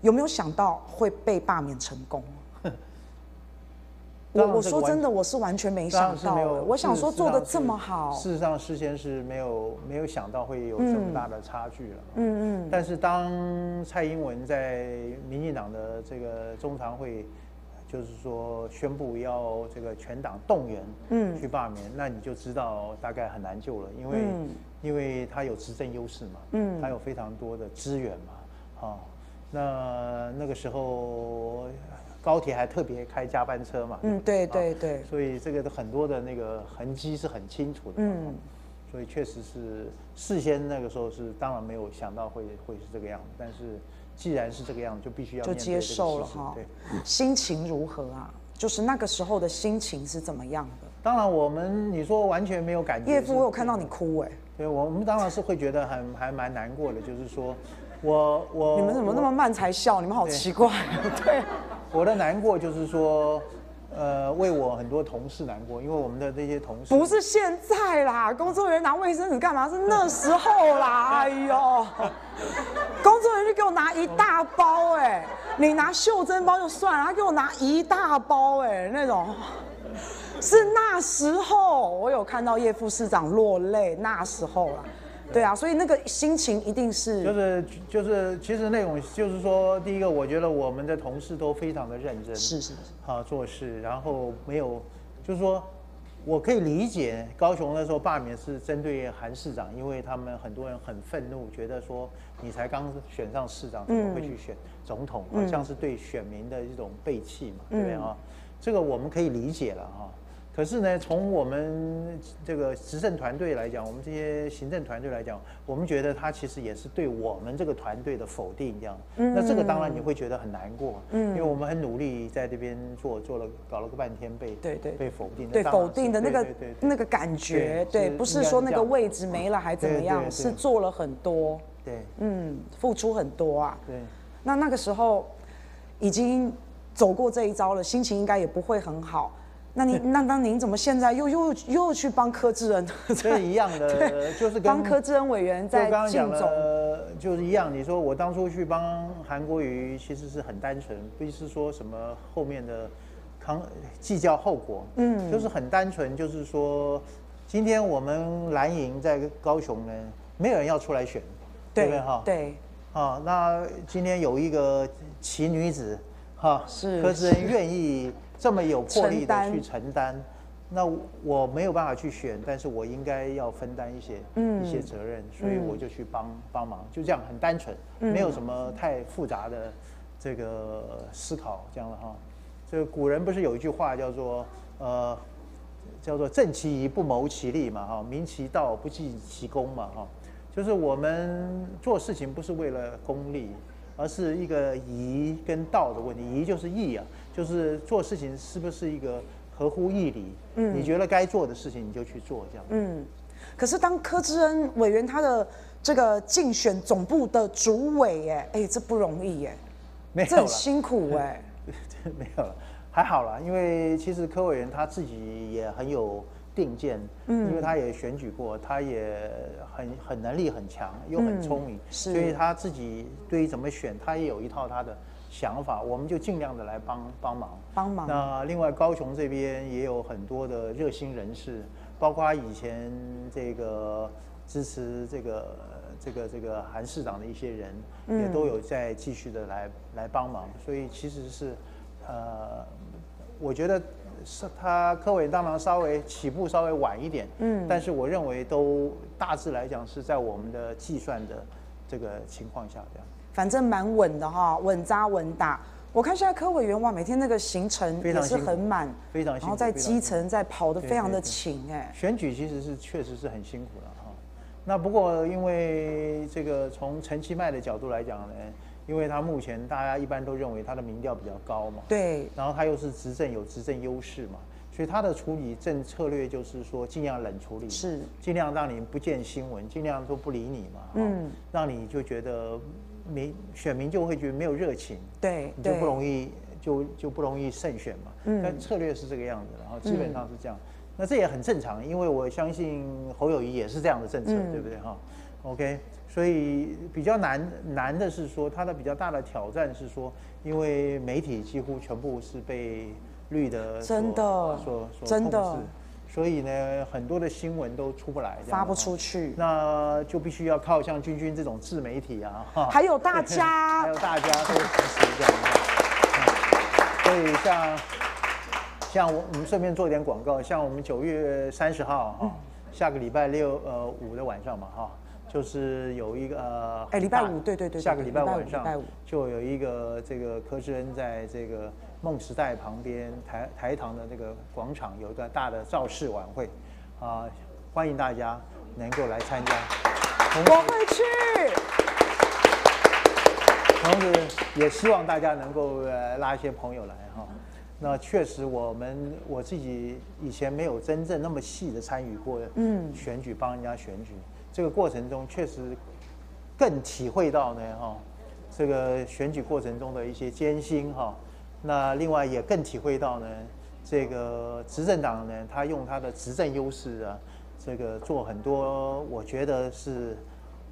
[SPEAKER 1] 有没有想到会被罢免成功？我我说真的，我是完全没想到的。我想说做的这么好，
[SPEAKER 2] 事实上事先是没有没有想到会有这么大的差距了。嗯嗯。但是当蔡英文在民进党的这个中常会。就是说，宣布要这个全党动员，嗯，去罢免，那你就知道大概很难救了，因为，嗯、因为他有执政优势嘛，嗯，他有非常多的资源嘛，啊，那那个时候高铁还特别开加班车嘛，
[SPEAKER 1] 嗯，对对对，
[SPEAKER 2] 所以这个的很多的那个痕迹是很清楚的，嗯，所以确实是事先那个时候是当然没有想到会会是这个样子，但是。既然是这个样子，就必须要就接受了哈。对，
[SPEAKER 1] 心情如何啊？就是那个时候的心情是怎么样的？
[SPEAKER 2] 当然，我们你说完全没有感觉。
[SPEAKER 1] 叶父，我有看到你哭哎。
[SPEAKER 2] 对，我们当然是会觉得很还蛮难过的，就是说，我我
[SPEAKER 1] 你们怎么那么慢才笑？你们好奇怪。对，
[SPEAKER 2] 我的难过就是说。呃，为我很多同事难过，因为我们的这些同事
[SPEAKER 1] 不是现在啦，工作人员拿卫生纸干嘛？是那时候啦，哎呦，工作人员就给我拿一大包，哎，你拿袖珍包就算了，他给我拿一大包，哎，那种，是那时候我有看到叶副市长落泪，那时候啦。对啊，所以那个心情一定是
[SPEAKER 2] 就是就是，其实那种就是说，第一个，我觉得我们的同事都非常的认真，
[SPEAKER 1] 是是是，
[SPEAKER 2] 啊，做事，然后没有，就是说，我可以理解高雄那时候罢免是针对韩市长，因为他们很多人很愤怒，觉得说你才刚选上市长，怎么会去选总统，好像是对选民的一种背弃嘛，对不对啊？这个我们可以理解了哈。可是呢，从我们这个执政团队来讲，我们这些行政团队来讲，我们觉得他其实也是对我们这个团队的否定，这样。嗯。那这个当然你会觉得很难过，嗯，因为我们很努力在这边做，做了搞了个半天被对对被否定。
[SPEAKER 1] 对否定的那个那个感觉，对，不是说那个位置没了还怎么样，是做了很多，
[SPEAKER 2] 对，
[SPEAKER 1] 嗯，付出很多啊。
[SPEAKER 2] 对。
[SPEAKER 1] 那那个时候已经走过这一招了，心情应该也不会很好。那你那那您怎么现在又又又去帮柯志恩？
[SPEAKER 2] 这一样的，就是帮
[SPEAKER 1] 柯志恩委员在竞总，
[SPEAKER 2] 就是一样。你说我当初去帮韩国瑜，其实是很单纯，不是说什么后面的康计较后果，嗯，就是很单纯，就是说今天我们蓝营在高雄呢，没有人要出来选，对不对哈？
[SPEAKER 1] 对，
[SPEAKER 2] 啊，那今天有一个奇女子。哈，
[SPEAKER 1] 是
[SPEAKER 2] 柯志恩愿意这么有魄力的去承担，那我没有办法去选，但是我应该要分担一些、
[SPEAKER 1] 嗯。
[SPEAKER 2] 一些责任，所以我就去帮帮忙，就这样很单纯，没有什么太复杂的这个思考，这样的哈。这个古人不是有一句话叫做呃，叫做正其仪不谋其利嘛哈，明其道不计其功嘛哈，就是我们做事情不是为了功利。而是一个仪跟道的问题，仪就是义啊，就是做事情是不是一个合乎义理？嗯，你觉得该做的事情你就去做，这样。
[SPEAKER 1] 嗯，可是当柯志恩委员他的这个竞选总部的主委，哎哎，这不容易哎，
[SPEAKER 2] 没有
[SPEAKER 1] 这很辛苦哎。
[SPEAKER 2] 没有了，还好啦，因为其实柯委员他自己也很有。定见，嗯，因为他也选举过，他也很很能力很强，又很聪明，所以他自己对于怎么选，他也有一套他的想法，我们就尽量的来帮帮忙。帮忙。那另外高雄这边也有很多的热心人士，包括以前这个支持这个这个这个韩市长的一些人，也都有在继续的来来帮忙，所以其实是，呃，我觉得。是他科委当然稍微起步稍微晚一点，嗯，但是我认为都大致来讲是在我们的计算的这个情况下这样。
[SPEAKER 1] 反正蛮稳的哈，稳扎稳打。我看现在科委员哇，每天那个行程也是很满，
[SPEAKER 2] 非常辛苦，
[SPEAKER 1] 然后在基层在跑得非常的勤哎。
[SPEAKER 2] 选举其实是确实是很辛苦的哈。那不过因为这个从陈其迈的角度来讲呢。因为他目前大家一般都认为他的民调比较高嘛，
[SPEAKER 1] 对，
[SPEAKER 2] 然后他又是执政有执政优势嘛，所以他的处理政策略就是说尽量冷处理，
[SPEAKER 1] 是
[SPEAKER 2] 尽量让你不见新闻，尽量都不理你嘛，嗯，让你就觉得民选民就会觉得没有热情，
[SPEAKER 1] 对，
[SPEAKER 2] 你就不容易就就不容易胜选嘛，嗯，但策略是这个样子，然后基本上是这样，那这也很正常，因为我相信侯友谊也是这样的政策，对不对？哈？OK。所以比较难难的是说，他的比较大的挑战是说，因为媒体几乎全部是被绿的
[SPEAKER 1] 真的
[SPEAKER 2] 所所
[SPEAKER 1] 真的，
[SPEAKER 2] 所以呢，很多的新闻都出不来，
[SPEAKER 1] 发不出去，
[SPEAKER 2] 那就必须要靠像君君这种自媒体啊，
[SPEAKER 1] 还有大家，
[SPEAKER 2] 还有大家都支持这样，所以像像我我们顺便做一点广告，像我们九月三十号哈，下个礼拜六呃五的晚上嘛哈。就是有一个呃，
[SPEAKER 1] 哎，礼拜五，对对对，
[SPEAKER 2] 下个礼拜晚上就有一个这个柯志恩在这个梦时代旁边台台糖的那个广场有一个大的造势晚会，啊，欢迎大家能够来参加。
[SPEAKER 1] 我会去。
[SPEAKER 2] 同时，也希望大家能够呃拉一些朋友来哈。那确实，我们我自己以前没有真正那么细的参与过嗯选举，帮人家选举。这个过程中确实更体会到呢，哈，这个选举过程中的一些艰辛，哈。那另外也更体会到呢，这个执政党呢，他用他的执政优势啊，这个做很多我觉得是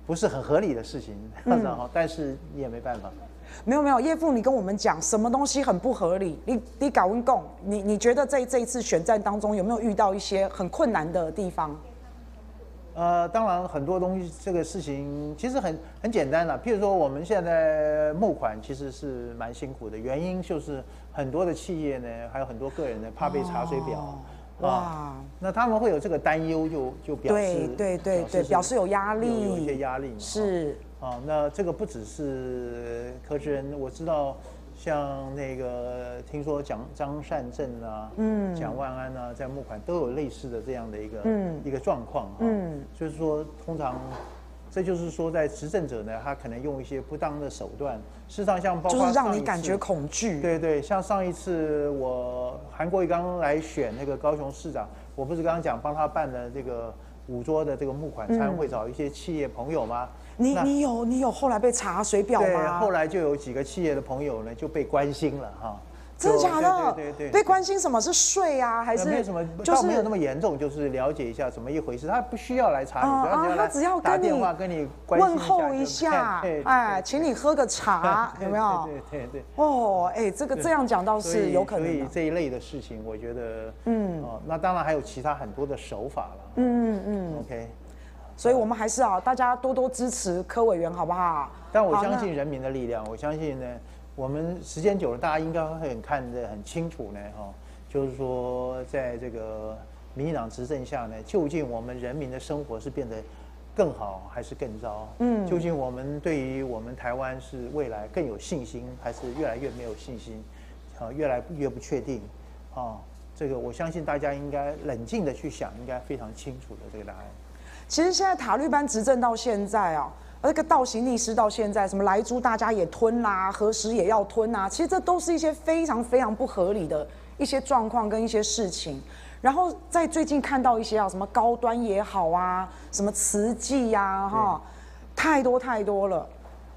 [SPEAKER 2] 不是很合理的事情，嗯，但是你也没办法。
[SPEAKER 1] 没有没有，叶父，你跟我们讲什么东西很不合理？你你搞运共，你你觉得在这一次选战当中有没有遇到一些很困难的地方？
[SPEAKER 2] 呃，当然很多东西，这个事情其实很很简单了。譬如说，我们现在募款其实是蛮辛苦的，原因就是很多的企业呢，还有很多个人呢，怕被查水表。哦、哇、啊，那他们会有这个担忧，就就表示
[SPEAKER 1] 对对对对，表示有压力，
[SPEAKER 2] 有一些压力。
[SPEAKER 1] 是
[SPEAKER 2] 啊，那这个不只是柯志恩，我知道。像那个听说蒋张善政啊，嗯，蒋万安啊，在募款都有类似的这样的一个、嗯、一个状况啊，嗯，就是说通常，这就是说在执政者呢，他可能用一些不当的手段，事实上像包括
[SPEAKER 1] 就是让你感觉恐惧，
[SPEAKER 2] 对对，像上一次我韩国瑜刚来选那个高雄市长，我不是刚刚讲帮他办的这个五桌的这个募款餐会，找一些企业朋友吗？
[SPEAKER 1] 你你有你有后来被查水表吗？
[SPEAKER 2] 对，后来就有几个企业的朋友呢就被关心了哈。
[SPEAKER 1] 真的假的？对对被关心什么是税啊？还是
[SPEAKER 2] 没有什么？就是没有那么严重，就是了解一下怎么一回事。他不需要来查你，
[SPEAKER 1] 他只要打电话跟你问候一下，哎，请你喝个茶，有没有？
[SPEAKER 2] 对对对。
[SPEAKER 1] 哦，哎，这个这样讲倒是有可能。
[SPEAKER 2] 所以这一类的事情，我觉得，嗯，哦，那当然还有其他很多的手法了。
[SPEAKER 1] 嗯嗯。
[SPEAKER 2] OK。
[SPEAKER 1] 所以，我们还是啊，大家多多支持柯委员，好不好？
[SPEAKER 2] 但我相信人民的力量，我相信呢，我们时间久了，大家应该会很看得很清楚呢，哈，就是说，在这个民进党执政下呢，究竟我们人民的生活是变得更好还是更糟？嗯，究竟我们对于我们台湾是未来更有信心，还是越来越没有信心？啊，越来越不确定，啊，这个我相信大家应该冷静的去想，应该非常清楚的这个答案。
[SPEAKER 1] 其实现在塔利班执政到现在啊。那个倒行逆施到现在，什么莱猪大家也吞啦、啊，核食也要吞啊，其实这都是一些非常非常不合理的一些状况跟一些事情。然后在最近看到一些啊，什么高端也好啊，什么慈济呀，哈，太多太多了，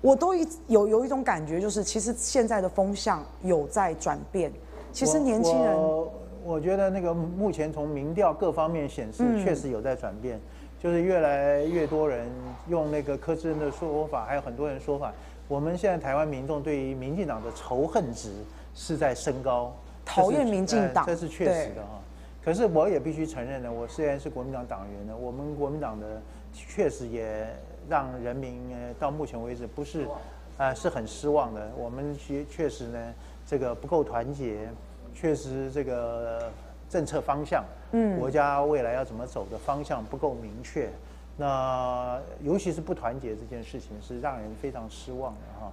[SPEAKER 1] 我都一有有一种感觉，就是其实现在的风向有在转变。其实年轻人，
[SPEAKER 2] 我我，我觉得那个目前从民调各方面显示，确实有在转变。嗯就是越来越多人用那个柯志恩的说法，还有很多人说法，我们现在台湾民众对于民进党的仇恨值是在升高，
[SPEAKER 1] 讨厌民进党，
[SPEAKER 2] 这是确实的哈。可是我也必须承认呢，我虽然是国民党党员呢，我们国民党的确实也让人民到目前为止不是，啊是很失望的。我们确确实呢，这个不够团结，确实这个。政策方向，嗯，国家未来要怎么走的方向不够明确，那尤其是不团结这件事情是让人非常失望的哈。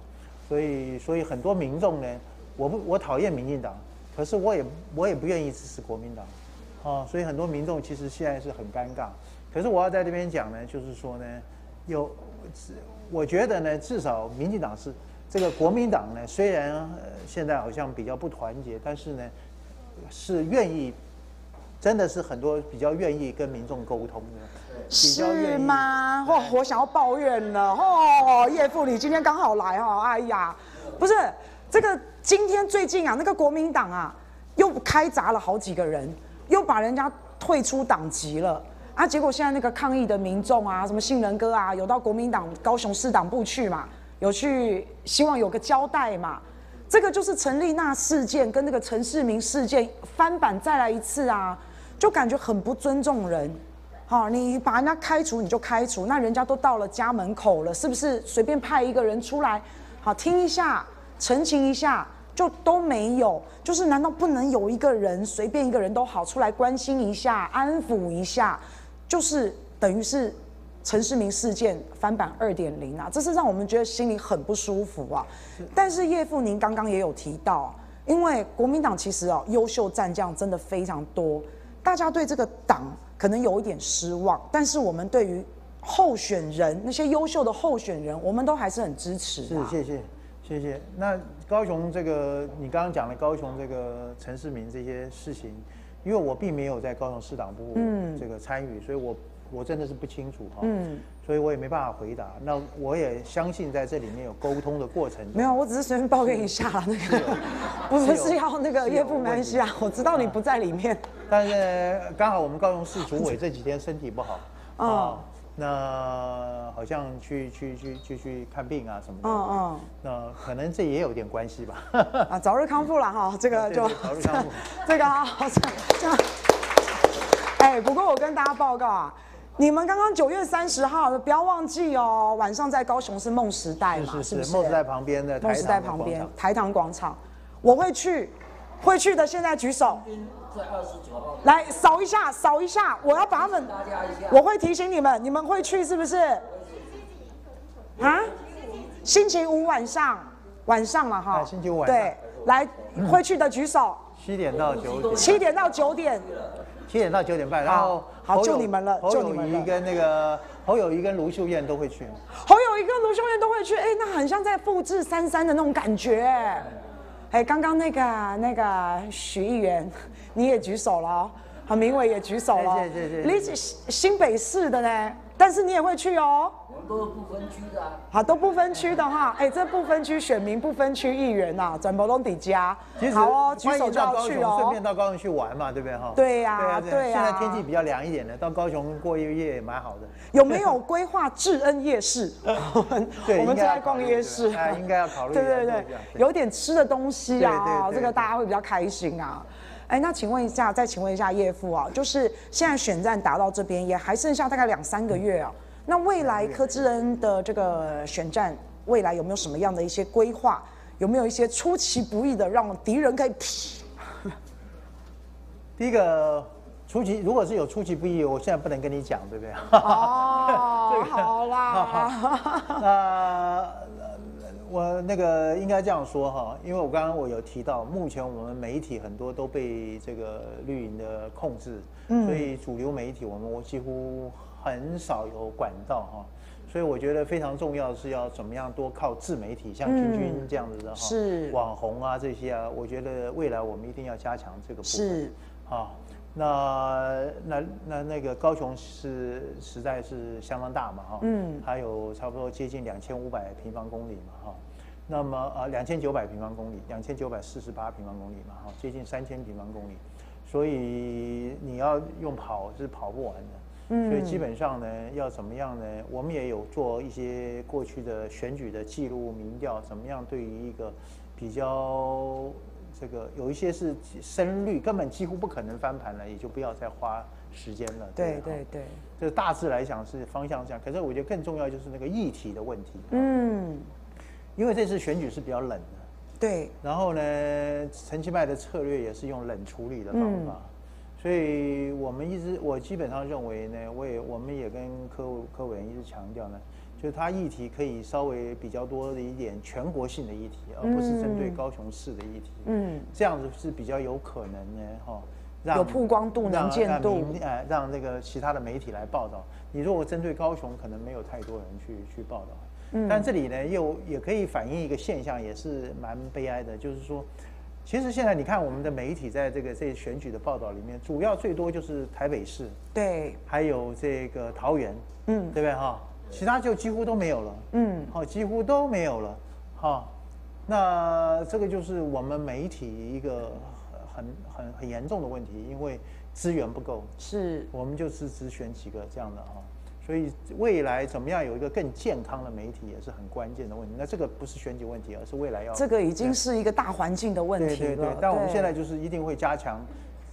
[SPEAKER 2] 所以，所以很多民众呢，我不我讨厌民进党，可是我也我也不愿意支持国民党，啊，所以很多民众其实现在是很尴尬。可是我要在这边讲呢，就是说呢，有，我觉得呢，至少民进党是这个国民党呢，虽然现在好像比较不团结，但是呢，是愿意。真的是很多比较愿意跟民众沟通的，
[SPEAKER 1] 是吗？哦，我想要抱怨了哦，叶副理今天刚好来哦，哎呀，不是这个今天最近啊，那个国民党啊又开闸了好几个人，又把人家退出党籍了啊，结果现在那个抗议的民众啊，什么杏仁哥啊，有到国民党高雄市党部去嘛，有去希望有个交代嘛。这个就是陈丽娜事件跟那个陈世明事件翻版再来一次啊。就感觉很不尊重人，好，你把人家开除你就开除，那人家都到了家门口了，是不是随便派一个人出来，好听一下，澄清一下就都没有？就是难道不能有一个人随便一个人都好出来关心一下、安抚一下？就是等于是陈世明事件翻版二点零啊，这是让我们觉得心里很不舒服啊。但是叶富您刚刚也有提到，因为国民党其实啊优秀战将真的非常多。大家对这个党可能有一点失望，但是我们对于候选人那些优秀的候选人，我们都还是很支持。
[SPEAKER 2] 是，谢谢，谢谢。那高雄这个，你刚刚讲的高雄这个陈世明这些事情，因为我并没有在高雄市党部这个参与，嗯、所以我。我真的是不清楚哈，嗯，所以我也没办法回答。那我也相信在这里面有沟通的过程。
[SPEAKER 1] 没有，我只是随便抱怨一下啦，那个 不是是要那个叶副蛮西啊，我知道你不在里面。
[SPEAKER 2] 但是刚好我们高雄市主委这几天身体不好，啊，那好像去去去去去看病啊什么的，嗯嗯，那可能这也有点关系吧。
[SPEAKER 1] 啊，早日康复了哈，这个就早日康复，这个啊，这样。哎，不过我跟大家报告啊。你们刚刚九月三十号，不要忘记哦，晚上在高雄是梦时代嘛，是是是，
[SPEAKER 2] 梦时代旁边的梦时代旁边
[SPEAKER 1] 台糖广场，我会去，会去的现在举手，来扫一下，扫一下，我要把他们，我会提醒你们，你们会去是不是？啊？星期五晚上，晚上了哈，
[SPEAKER 2] 星期五晚上，
[SPEAKER 1] 对，来会去的举手，
[SPEAKER 2] 七点到九点，
[SPEAKER 1] 七点到九点。
[SPEAKER 2] 七点到九点半，然后
[SPEAKER 1] 好，就你们了，就你
[SPEAKER 2] 们跟那个侯友谊跟卢秀燕都会去。
[SPEAKER 1] 侯友谊跟卢秀燕都会去，哎，那很像在复制三三的那种感觉。哎，刚刚那个那个许议员，你也举手了，好，明伟也举手了，谢谢谢谢。你新北市的呢，但是你也会去哦。
[SPEAKER 3] 都是不分区的，
[SPEAKER 1] 好，都不分区的哈，哎，这不分区选民、不分区议员呐，转播都底加，好哦，举手就要去哦，
[SPEAKER 2] 顺便到高雄去玩嘛，对不对哈？
[SPEAKER 1] 对呀，对呀，
[SPEAKER 2] 现在天气比较凉一点的，到高雄过一个夜也蛮好的。
[SPEAKER 1] 有没有规划智恩夜市？我们我们正在逛夜市，
[SPEAKER 2] 应该要考虑。
[SPEAKER 1] 对对对，有点吃的东西啊，这个大家会比较开心啊。哎，那请问一下，再请问一下叶父啊，就是现在选战打到这边，也还剩下大概两三个月啊。那未来柯志恩的这个选战，未来有没有什么样的一些规划？有没有一些出其不意的，让敌人可以？
[SPEAKER 2] 第一个出其，如果是有出其不意，我现在不能跟你讲，对不对？
[SPEAKER 1] 哦，这个、好啦。
[SPEAKER 2] 那我那个应该这样说哈，因为我刚刚我有提到，目前我们媒体很多都被这个绿营的控制，嗯、所以主流媒体我们我几乎很少有管道哈。所以我觉得非常重要的是要怎么样多靠自媒体，像君君这样子的哈，是网红啊这些啊，我觉得未来我们一定要加强这个部分。是啊，那那那那个高雄是实在是相当大嘛哈，嗯，还有差不多接近两千五百平方公里嘛哈，那么啊两千九百平方公里，两千九百四十八平方公里嘛哈，接近三千平方公里，所以你要用跑是跑不完的。所以基本上呢，要怎么样呢？我们也有做一些过去的选举的记录、民调，怎么样对于一个比较这个有一些是深绿，根本几乎不可能翻盘了，也就不要再花时间了。
[SPEAKER 1] 对对对，
[SPEAKER 2] 这大致来讲是方向这样。可是我觉得更重要就是那个议题的问题。嗯，因为这次选举是比较冷的。
[SPEAKER 1] 对。
[SPEAKER 2] 然后呢，陈其迈的策略也是用冷处理的方法。所以我们一直，我基本上认为呢，我也我们也跟科科委员一直强调呢，就是他议题可以稍微比较多的一点全国性的议题，而不是针对高雄市的议题。嗯，这样子是比较有可能呢，哈，
[SPEAKER 1] 让有曝光度、能见度，
[SPEAKER 2] 哎，让那个其他的媒体来报道。你如果针对高雄，可能没有太多人去去报道。嗯，但这里呢，又也可以反映一个现象，也是蛮悲哀的，就是说。其实现在你看我们的媒体在这个这选举的报道里面，主要最多就是台北市，
[SPEAKER 1] 对，
[SPEAKER 2] 还有这个桃园，嗯，对不对哈？其他就几乎都没有了，嗯，好，几乎都没有了，哈。那这个就是我们媒体一个很很很严重的问题，因为资源不够，
[SPEAKER 1] 是，
[SPEAKER 2] 我们就是只选几个这样的哈。所以未来怎么样有一个更健康的媒体也是很关键的问题。那这个不是选举问题，而是未来要
[SPEAKER 1] 这个已经是一个大环境的问题了。
[SPEAKER 2] 对对对。但我们现在就是一定会加强，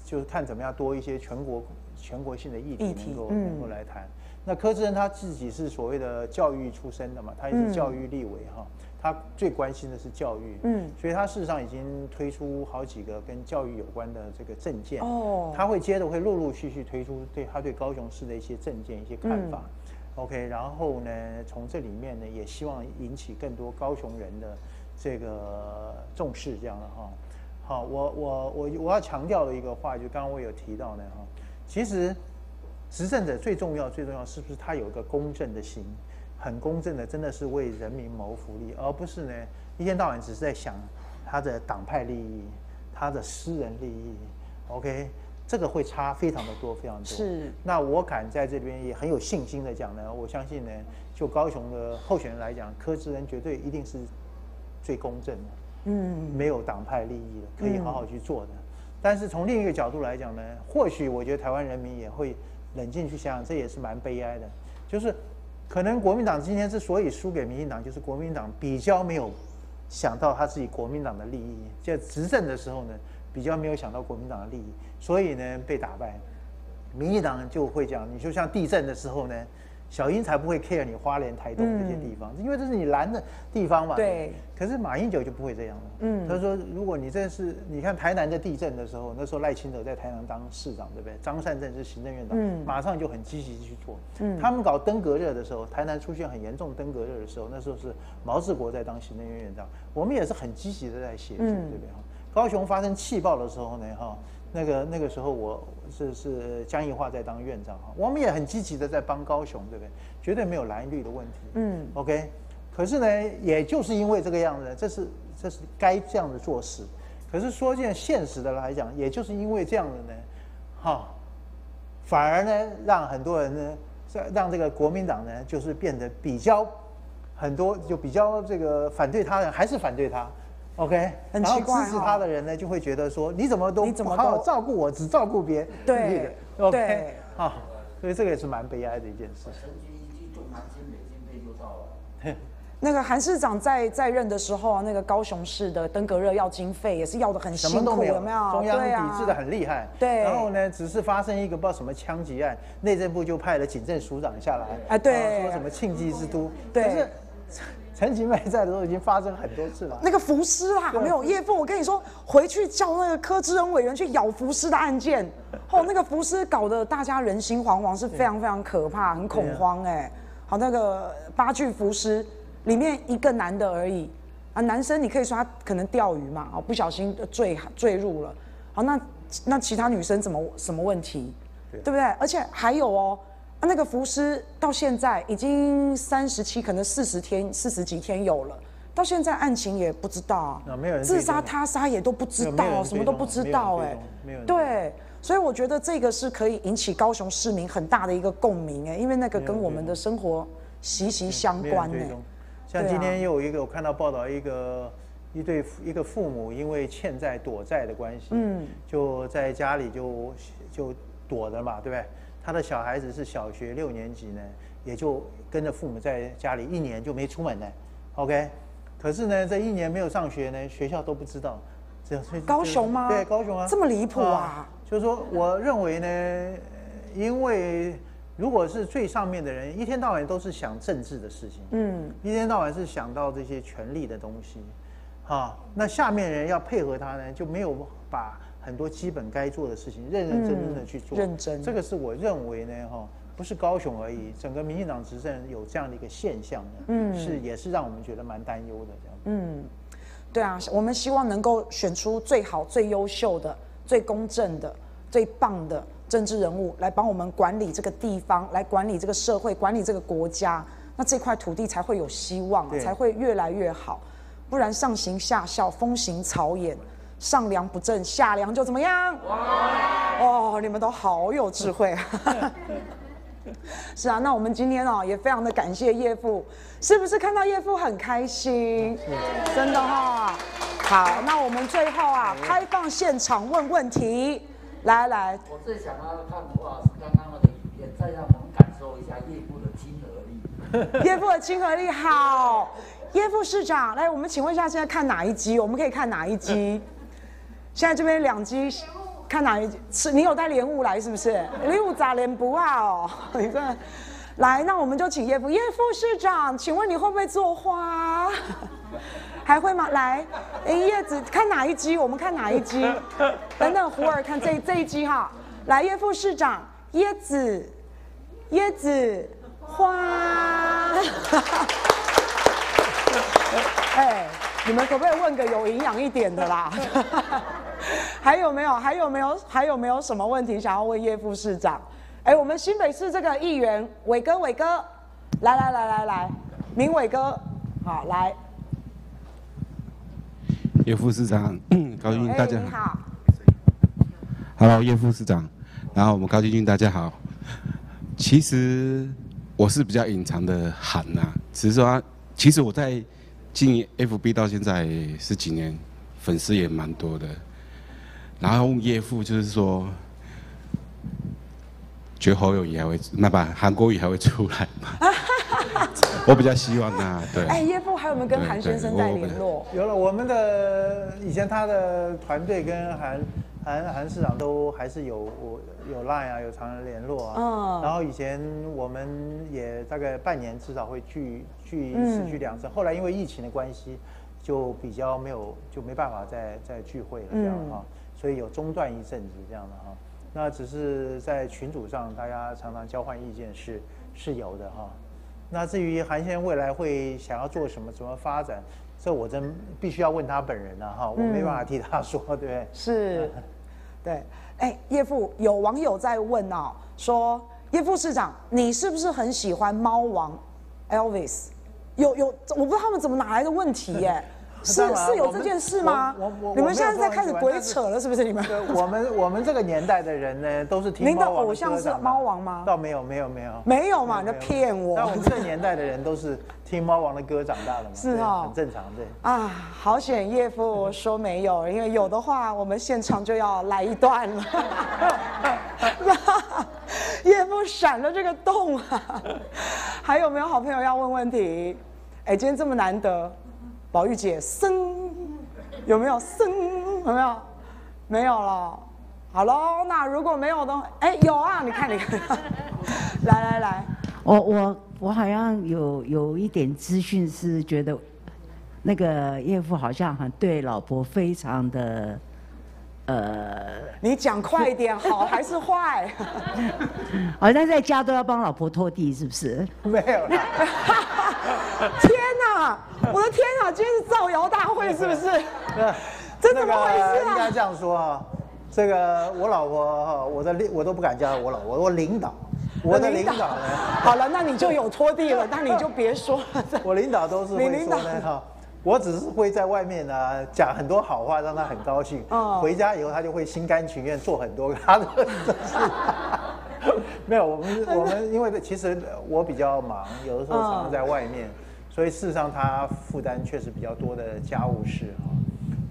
[SPEAKER 2] 就是看怎么样多一些全国全国性的议题能够能够来谈。那柯志恩他自己是所谓的教育出身的嘛，他也是教育立委哈。他最关心的是教育，嗯，所以他事实上已经推出好几个跟教育有关的这个政见，哦，他会接着会陆陆续续推出对他对高雄市的一些政见、一些看法，OK，然后呢，从这里面呢，也希望引起更多高雄人的这个重视，这样的哈。好，我我我我要强调的一个话，就刚刚我有提到呢哈，其实执政者最重要最重要是不是他有一个公正的心？很公正的，真的是为人民谋福利，而不是呢一天到晚只是在想他的党派利益、他的私人利益。OK，这个会差非常的多，非常多。是。那我敢在这边也很有信心的讲呢，我相信呢，就高雄的候选人来讲，柯志恩绝对一定是最公正的，嗯，没有党派利益的，可以好好去做的。嗯。但是从另一个角度来讲呢，或许我觉得台湾人民也会冷静去想想，这也是蛮悲哀的，就是。可能国民党今天之所以输给民进党，就是国民党比较没有想到他自己国民党的利益，在执政的时候呢，比较没有想到国民党的利益，所以呢被打败。民进党就会讲，你就像地震的时候呢。小英才不会 care 你花莲、台东这些地方，因为这是你蓝的地方嘛。对。可是马英九就不会这样了。嗯。他说，如果你这是，你看台南的地震的时候，那时候赖清德在台南当市长，对不对？张善政是行政院长，马上就很积极去做。嗯。他们搞登革热的时候，台南出现很严重登革热的时候，那时候是毛治国在当行政院院长，我们也是很积极的在协助，对不对？高雄发生气爆的时候呢，哈。那个那个时候我是是江宜桦在当院长哈，我们也很积极的在帮高雄，对不对？绝对没有蓝绿的问题。嗯，OK。可是呢，也就是因为这个样子，这是这是该这样的做事。可是说件现实的来讲，也就是因为这样的呢，哈，反而呢让很多人呢，让这个国民党呢就是变得比较很多就比较这个反对他人还是反对他。OK，很奇怪，然后支持他的人呢，就会觉得说，你怎么都不好好照顾我，只照顾别人。
[SPEAKER 1] 对
[SPEAKER 2] ，OK，好，所以这个也是蛮悲哀的一件事。
[SPEAKER 1] 那个韩市长在在任的时候，那个高雄市的登革热要经费也是要的很辛苦，什么都没有，有没有？
[SPEAKER 2] 中央抵制的很厉害。对。然后呢，只是发生一个不知道什么枪击案，内政部就派了警政署长下来，啊，对，说什么庆忌之都。对。可是陈其迈在的时候已经发生很多次了。
[SPEAKER 1] 那个浮尸啊，没有叶凤，我跟你说，回去叫那个柯志恩委员去咬浮尸的案件，哦，那个浮尸搞得大家人心惶惶，是非常非常可怕，很恐慌哎。好，那个八具浮尸里面一个男的而已啊，男生你可以说他可能钓鱼嘛，哦，不小心坠坠入了。好，那那其他女生怎么什么问题？对不对？而且还有哦。啊、那个服尸到现在已经三十七，可能四十天、四十几天有了，到现在案情也不知道啊，
[SPEAKER 2] 没有人
[SPEAKER 1] 自杀他杀也都不知道，什么都不知道哎，对，所以我觉得这个是可以引起高雄市民很大的一个共鸣哎，因为那个跟我们的生活息息相关哎。
[SPEAKER 2] 像今天又有一个我看到报道，一个一对一个父母因为欠债躲债的关系，嗯，就在家里就就躲着嘛，对不对？他的小孩子是小学六年级呢，也就跟着父母在家里一年就没出门呢。OK，可是呢，这一年没有上学呢，学校都不知道。这
[SPEAKER 1] 高雄吗？
[SPEAKER 2] 对，高雄啊。
[SPEAKER 1] 这么离谱啊，
[SPEAKER 2] 啊！就是说，我认为呢，因为如果是最上面的人，一天到晚都是想政治的事情，嗯，一天到晚是想到这些权力的东西，哈、啊，那下面人要配合他呢，就没有把。很多基本该做的事情，认认真真的去做。
[SPEAKER 1] 认真，
[SPEAKER 2] 这个是我认为呢，哈，不是高雄而已，整个民进党执政有这样的一个现象呢，嗯，是也是让我们觉得蛮担忧的这样。
[SPEAKER 1] 嗯，对啊，我们希望能够选出最好、最优秀的、最公正的、最棒的政治人物来帮我们管理这个地方，来管理这个社会，管理这个国家，那这块土地才会有希望，才会越来越好。不然上行下效，风行草偃。上梁不正下梁就怎么样？哇哦，你们都好有智慧啊！是啊，那我们今天哦也非常的感谢叶父，是不是看到叶父很开心？真的哈、哦。好，那我们最后啊开放现场问问题，来来。
[SPEAKER 3] 我最想要看的话是刚刚那个影片，再让我们感受一下叶父的亲和力。
[SPEAKER 1] 叶父的亲和力好，叶副市长来，我们请问一下，现在看哪一集？我们可以看哪一集？现在这边两机，看哪一次？你有带莲雾来是不是？莲雾砸莲不啊？哦，你这来，那我们就请叶副叶副市长，请问你会不会做花？还会吗？来，哎，叶子看哪一机？我们看哪一机？等等，胡儿看这这一机哈。来，叶副市长，椰子，椰子花。哎。你们可不可以问个有营养一点的啦？还有没有？还有没有？还有没有什么问题想要问叶副市长？哎，我们新北市这个议员伟哥，伟哥，来来来来来，明伟哥，好来。
[SPEAKER 4] 叶副市长，高金军大家好。Hello，叶副市长，然后我们高金军大家好。其实我是比较隐藏的韩呐，只是说，其实我在。经营 FB 到现在十几年，粉丝也蛮多的。然后叶父就是说，觉得侯友宜还会，那把韩国语还会出来吗？我比较希望啊，对。
[SPEAKER 1] 哎，叶父还有没有跟韩先生在联络？
[SPEAKER 2] 有了，我们的以前他的团队跟韩。韩韩市长都还是有我有 line 啊，有常人联络啊。嗯。然后以前我们也大概半年至少会聚聚一次，聚两次。后来因为疫情的关系，就比较没有就没办法再再聚会了这样哈。所以有中断一阵子这样的哈。那只是在群组上大家常常交换意见是是有的哈。那至于韩先生未来会想要做什么怎么发展，这我真必须要问他本人了哈，我没办法替他说，对不对？
[SPEAKER 1] 是。对，哎，叶副有网友在问哦，说叶副市长，你是不是很喜欢猫王 Elvis？有有，我不知道他们怎么哪来的问题耶。是是有这件事吗？你们现在在开始鬼扯了，是不是？你们？
[SPEAKER 2] 我们我们这个年代的人呢，都是听
[SPEAKER 1] 您的偶像是猫王吗？
[SPEAKER 2] 倒没有没有没有
[SPEAKER 1] 没有嘛，你在骗我。
[SPEAKER 2] 那我们这个年代的人都是听猫王的歌长大的嘛，是哦，很正常对。
[SPEAKER 1] 啊，好险叶父说没有，因为有的话，我们现场就要来一段了。叶父闪了这个洞啊！还有没有好朋友要问问题？哎，今天这么难得。宝玉姐，生有没有生有没有？没有了。好喽，那如果没有的话，哎，有啊！你看，你看，来来来，
[SPEAKER 5] 我我我好像有有一点资讯是觉得，那个岳父好像很对老婆非常的，呃，
[SPEAKER 1] 你讲快一点，好还是坏？
[SPEAKER 5] 好像在家都要帮老婆拖地，是不是？
[SPEAKER 2] 没有啦。
[SPEAKER 1] 天哪！我的天哪！今天是造谣大会，是不是？这怎么回事啊？
[SPEAKER 2] 应该这样说啊，这个我老婆哈，我的领我都不敢叫我老婆，我领导，我的领导呢？
[SPEAKER 1] 好了，那你就有拖地了，那你就别说了。
[SPEAKER 2] 我领导都是会说的哈，我只是会在外面呢讲很多好话，让他很高兴。哦。回家以后，他就会心甘情愿做很多 他的事。没有，我们我们因为其实我比较忙，有的时候常常在外面，所以事实上他负担确实比较多的家务事啊。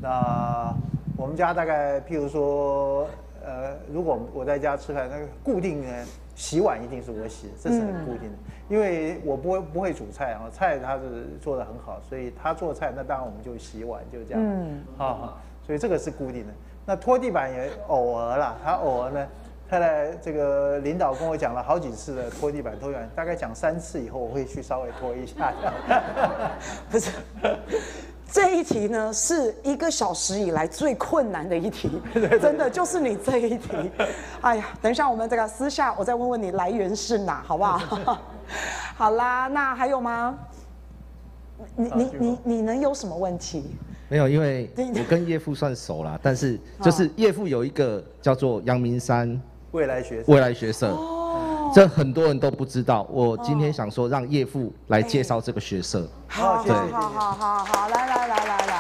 [SPEAKER 2] 那我们家大概，譬如说，呃，如果我在家吃饭，那个固定呢，洗碗一定是我洗，这是很固定的，因为我不会不会煮菜啊，菜他是做的很好，所以他做菜，那当然我们就洗碗，就这样，嗯，好，所以这个是固定的。那拖地板也偶尔啦，他偶尔呢，他的这个领导跟我讲了好几次的拖地板拖地板，大概讲三次以后，我会去稍微拖一下，
[SPEAKER 1] 不是。这一题呢，是一个小时以来最困难的一题，真的就是你这一题。哎呀，等一下我们这个私下我再问问你来源是哪，好不好？好啦，那还有吗？你你你你能有什么问题？
[SPEAKER 6] 没有，因为我跟叶父算熟啦，但是就是叶父有一个叫做阳明山
[SPEAKER 2] 未来学
[SPEAKER 6] 未来学社。这很多人都不知道，我今天想说让叶父来介绍这个学社。
[SPEAKER 1] 好，好，好，好，好，好，来，来，来，来，来，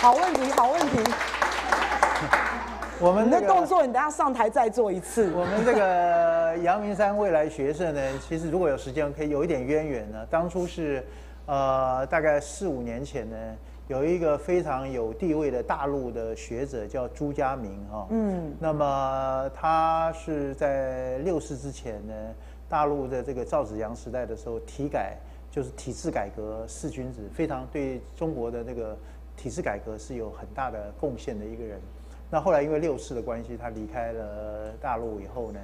[SPEAKER 1] 好问题，好问题。我们的动作，你等下上台再做一次。
[SPEAKER 2] 我们这个阳明山未来学社呢，其实如果有时间，可以有一点渊源呢。当初是，呃，大概四五年前呢。有一个非常有地位的大陆的学者叫朱家明哈，嗯，那么他是在六四之前呢，大陆的这个赵紫阳时代的时候，体改就是体制改革四君子，非常对中国的那个体制改革是有很大的贡献的一个人。那后来因为六四的关系，他离开了大陆以后呢，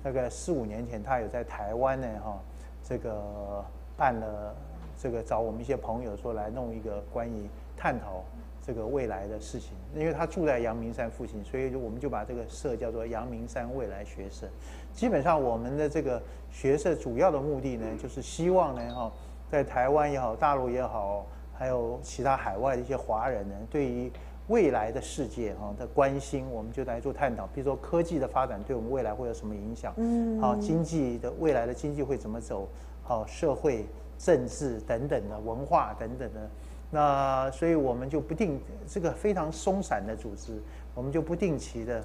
[SPEAKER 2] 大概四五年前，他有在台湾呢哈，这个办了这个找我们一些朋友说来弄一个关于。探讨这个未来的事情，因为他住在阳明山附近，所以我们就把这个社叫做阳明山未来学社。基本上我们的这个学社主要的目的呢，就是希望呢哈，在台湾也好，大陆也好，还有其他海外的一些华人呢，对于未来的世界哈的关心，我们就来做探讨。比如说科技的发展对我们未来会有什么影响？嗯，好，经济的未来的经济会怎么走？好，社会、政治等等的文化等等的。那所以我们就不定这个非常松散的组织，我们就不定期的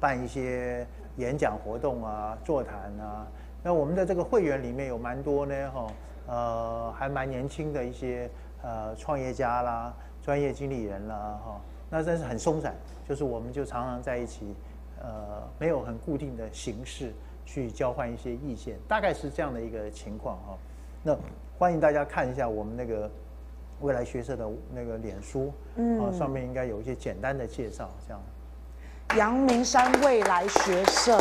[SPEAKER 2] 办一些演讲活动啊、座谈啊。那我们的这个会员里面有蛮多呢，哈，呃，还蛮年轻的一些呃创业家啦、专业经理人啦，哈。那真是很松散，就是我们就常常在一起，呃，没有很固定的形式去交换一些意见，大概是这样的一个情况哈。那欢迎大家看一下我们那个。未来学社的那个脸书，嗯，上面应该有一些简单的介绍，这样。
[SPEAKER 1] 阳明山未来学社，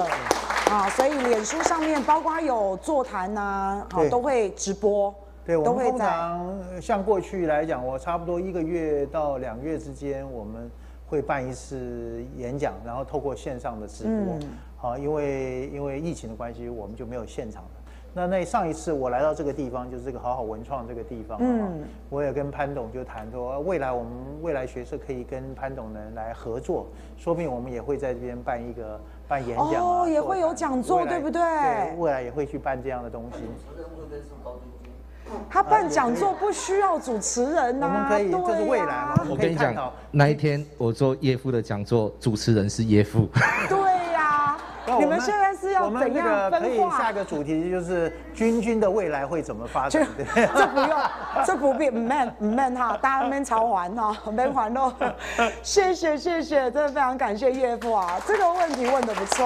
[SPEAKER 1] 啊，所以脸书上面包括有座谈呐，好，都会直播。
[SPEAKER 2] 对，我们通常像过去来讲，我差不多一个月到两个月之间，我们会办一次演讲，然后透过线上的直播，好，因为因为疫情的关系，我们就没有现场。那那上一次我来到这个地方，就是这个好好文创这个地方，嗯，我也跟潘董就谈说，未来我们未来学社可以跟潘董呢来合作，说不定我们也会在这边办一个办演讲
[SPEAKER 1] 哦，也会有讲座，对不对？
[SPEAKER 2] 对，未来也会去办这样的东西。
[SPEAKER 1] 他办讲座不需要主持人呐，
[SPEAKER 2] 我们可以，这是未来。
[SPEAKER 6] 我跟你讲，那一天我做叶夫的讲座，主持人是叶夫。
[SPEAKER 1] 对。你们现在是要怎样分化？我们可以
[SPEAKER 2] 下个主题就是君君的未来会怎么发展？
[SPEAKER 1] 这不用，这不必，唔免唔免哈，大家免操烦哈，免烦恼。谢谢谢谢，真的非常感谢岳父啊，这个问题问得不错，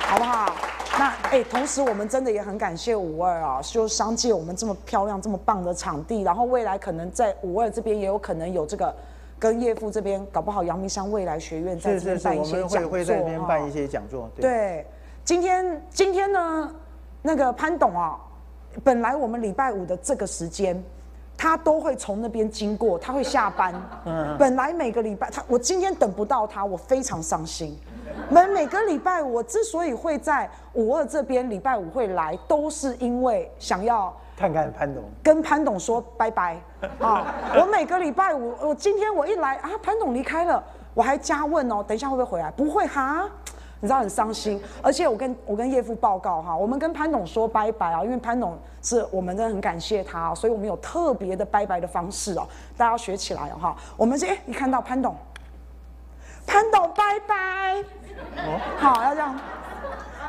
[SPEAKER 1] 好不好？那哎，同时我们真的也很感谢五二啊，就商界我们这么漂亮、这么棒的场地，然后未来可能在五二这边也有可能有这个。跟叶父这边搞不好，阳明山未来学院在这边办一些讲座，
[SPEAKER 2] 会会在这边办一些讲座。
[SPEAKER 1] 对，今天今天呢，那个潘董啊，本来我们礼拜五的这个时间，他都会从那边经过，他会下班。嗯。本来每个礼拜他，我今天等不到他，我非常伤心。每每个礼拜，我之所以会在五二这边礼拜五会来，都是因为想要
[SPEAKER 2] 看看潘董，跟
[SPEAKER 1] 潘董说拜拜啊！我每个礼拜五，我今天我一来啊，潘董离开了，我还加问哦，等一下会不会回来？不会哈。你知道很伤心，而且我跟我跟叶父报告哈，我们跟潘董说拜拜啊，因为潘董是我们真的很感谢他，所以我们有特别的拜拜的方式哦，大家要学起来哦哈。我们先，哎，你看到潘董，潘董拜拜，哦好，要这样，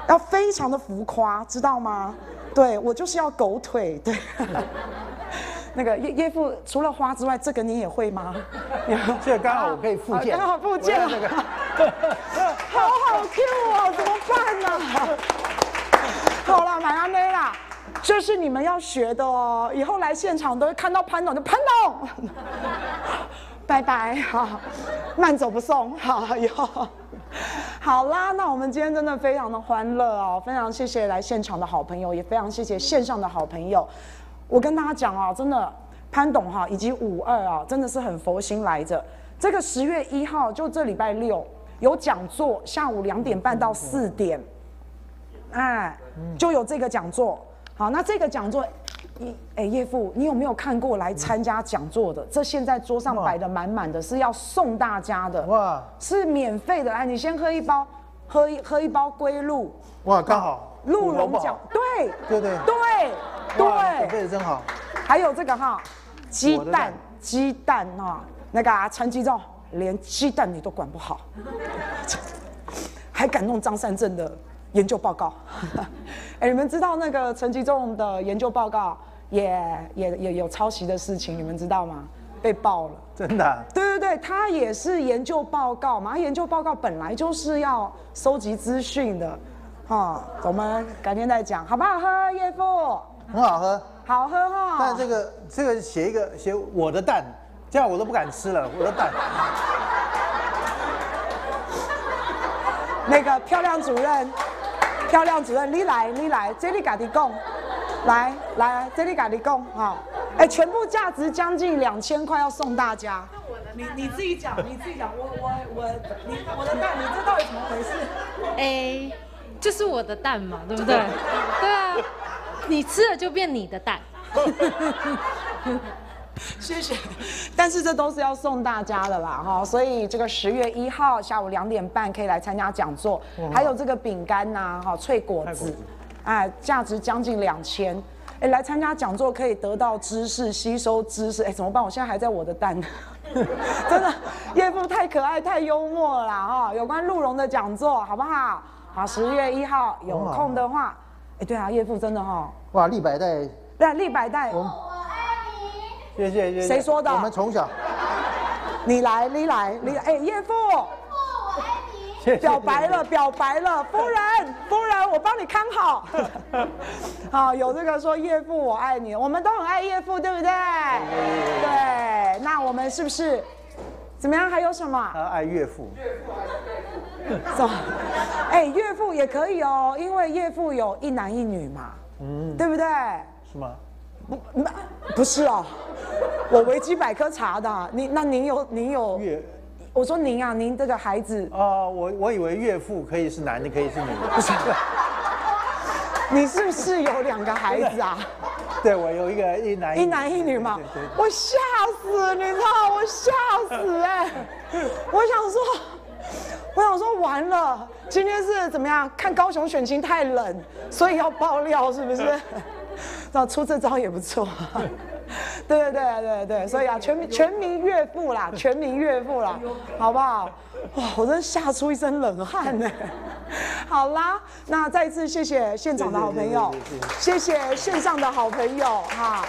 [SPEAKER 1] 要非常的浮夸，知道吗？对，我就是要狗腿，对。那个叶叶父除了花之外，这个你也会吗？
[SPEAKER 2] 这个刚好我可以复健，
[SPEAKER 1] 刚好复健那个，好好 Q 哦，怎么办呢、啊？好了，买阿妹啦，这是你们要学的哦，以后来现场都会看到潘董，就潘董，拜拜好，慢走不送，好以后，好啦，那我们今天真的非常的欢乐哦，非常谢谢来现场的好朋友，也非常谢谢线上的好朋友。我跟大家讲啊，真的潘董哈以及五二啊，真的是很佛心来着。这个十月一号就这礼拜六有讲座，下午两点半到四点，哎，就有这个讲座。好，那这个讲座，你哎叶父，你有没有看过来参加讲座的？这现在桌上摆的满满的，是要送大家的哇，是免费的。哎，你先喝一包，喝一喝一包龟鹿
[SPEAKER 2] 哇，刚好
[SPEAKER 1] 鹿茸讲，对
[SPEAKER 2] 对对
[SPEAKER 1] 对。对，
[SPEAKER 2] 准备的真好。
[SPEAKER 1] 还有这个哈，鸡蛋，鸡蛋啊，那个啊，陈吉仲连鸡蛋你都管不好，还敢弄张善政的研究报告？哎，你们知道那个陈吉仲的研究报告也也也有抄袭的事情，你们知道吗？被爆了，
[SPEAKER 2] 真的啊？
[SPEAKER 1] 对对对，他也是研究报告嘛，研究报告本来就是要收集资讯的，哈，我们改天再讲，好不好喝？叶父。
[SPEAKER 2] 很好喝，
[SPEAKER 1] 好喝哈、哦。
[SPEAKER 2] 但这个这个写一个写我的蛋，这样我都不敢吃了。我的蛋。
[SPEAKER 1] 那个漂亮主任，漂亮主任，你来你来，这里给你讲，来来，这里给你讲哈。哎，全部价值将近两千块，要送大家。那我的你你自己讲，你自己讲，我我我，你我的蛋，你这到底怎么回事？
[SPEAKER 7] 哎，就是我的蛋嘛，对不对？对啊。你吃了就变你的蛋，
[SPEAKER 1] 谢谢。但是这都是要送大家的啦，哈。所以这个十月一号下午两点半可以来参加讲座，还有这个饼干呐，哈，脆果子，哎，价值将近两千。哎，来参加讲座可以得到知识，吸收知识。哎，怎么办？我现在还在我的蛋，真的，叶父太可爱，太幽默了啦，哈。有关鹿茸的讲座，好不好？好，十月一号有空的话。哎，对啊，叶父真的哈、哦，
[SPEAKER 2] 哇，立百代，
[SPEAKER 1] 对，立百代，
[SPEAKER 2] 我爱你，谢谢谢谢，
[SPEAKER 1] 谁说的？
[SPEAKER 2] 我们从小，
[SPEAKER 1] 你来，你来，你来，哎，叶父，
[SPEAKER 2] 我爱你，
[SPEAKER 1] 表白了，表白了，夫人，夫人，我帮你看好，好，有这个说叶父我爱你，我们都很爱叶父，对不对？对，那我们是不是？怎么样？还有什么？
[SPEAKER 2] 他爱岳父。
[SPEAKER 1] 走，哎，岳父也可以哦，因为岳父有一男一女嘛，嗯，对不对？
[SPEAKER 2] 是吗？
[SPEAKER 1] 不，不是哦，我维基百科查的。您那您有您有岳？我说您啊，您这个孩子
[SPEAKER 2] 啊，我我以为岳父可以是男的，可以是女的，不是。
[SPEAKER 1] 你是不是有两个孩子啊？
[SPEAKER 2] 对，我有一个一男一
[SPEAKER 1] 男一女嘛。我吓死，你知道我吓死哎！我想说，我想说完了，今天是怎么样？看高雄选情太冷，所以要爆料是不是？那出这招也不错。对对对对对，所以啊，全民全民岳父啦，全民岳父啦，好不好？哇，我真吓出一身冷汗呢。好啦，那再一次谢谢现场的好朋友，谢谢线上的好朋友哈。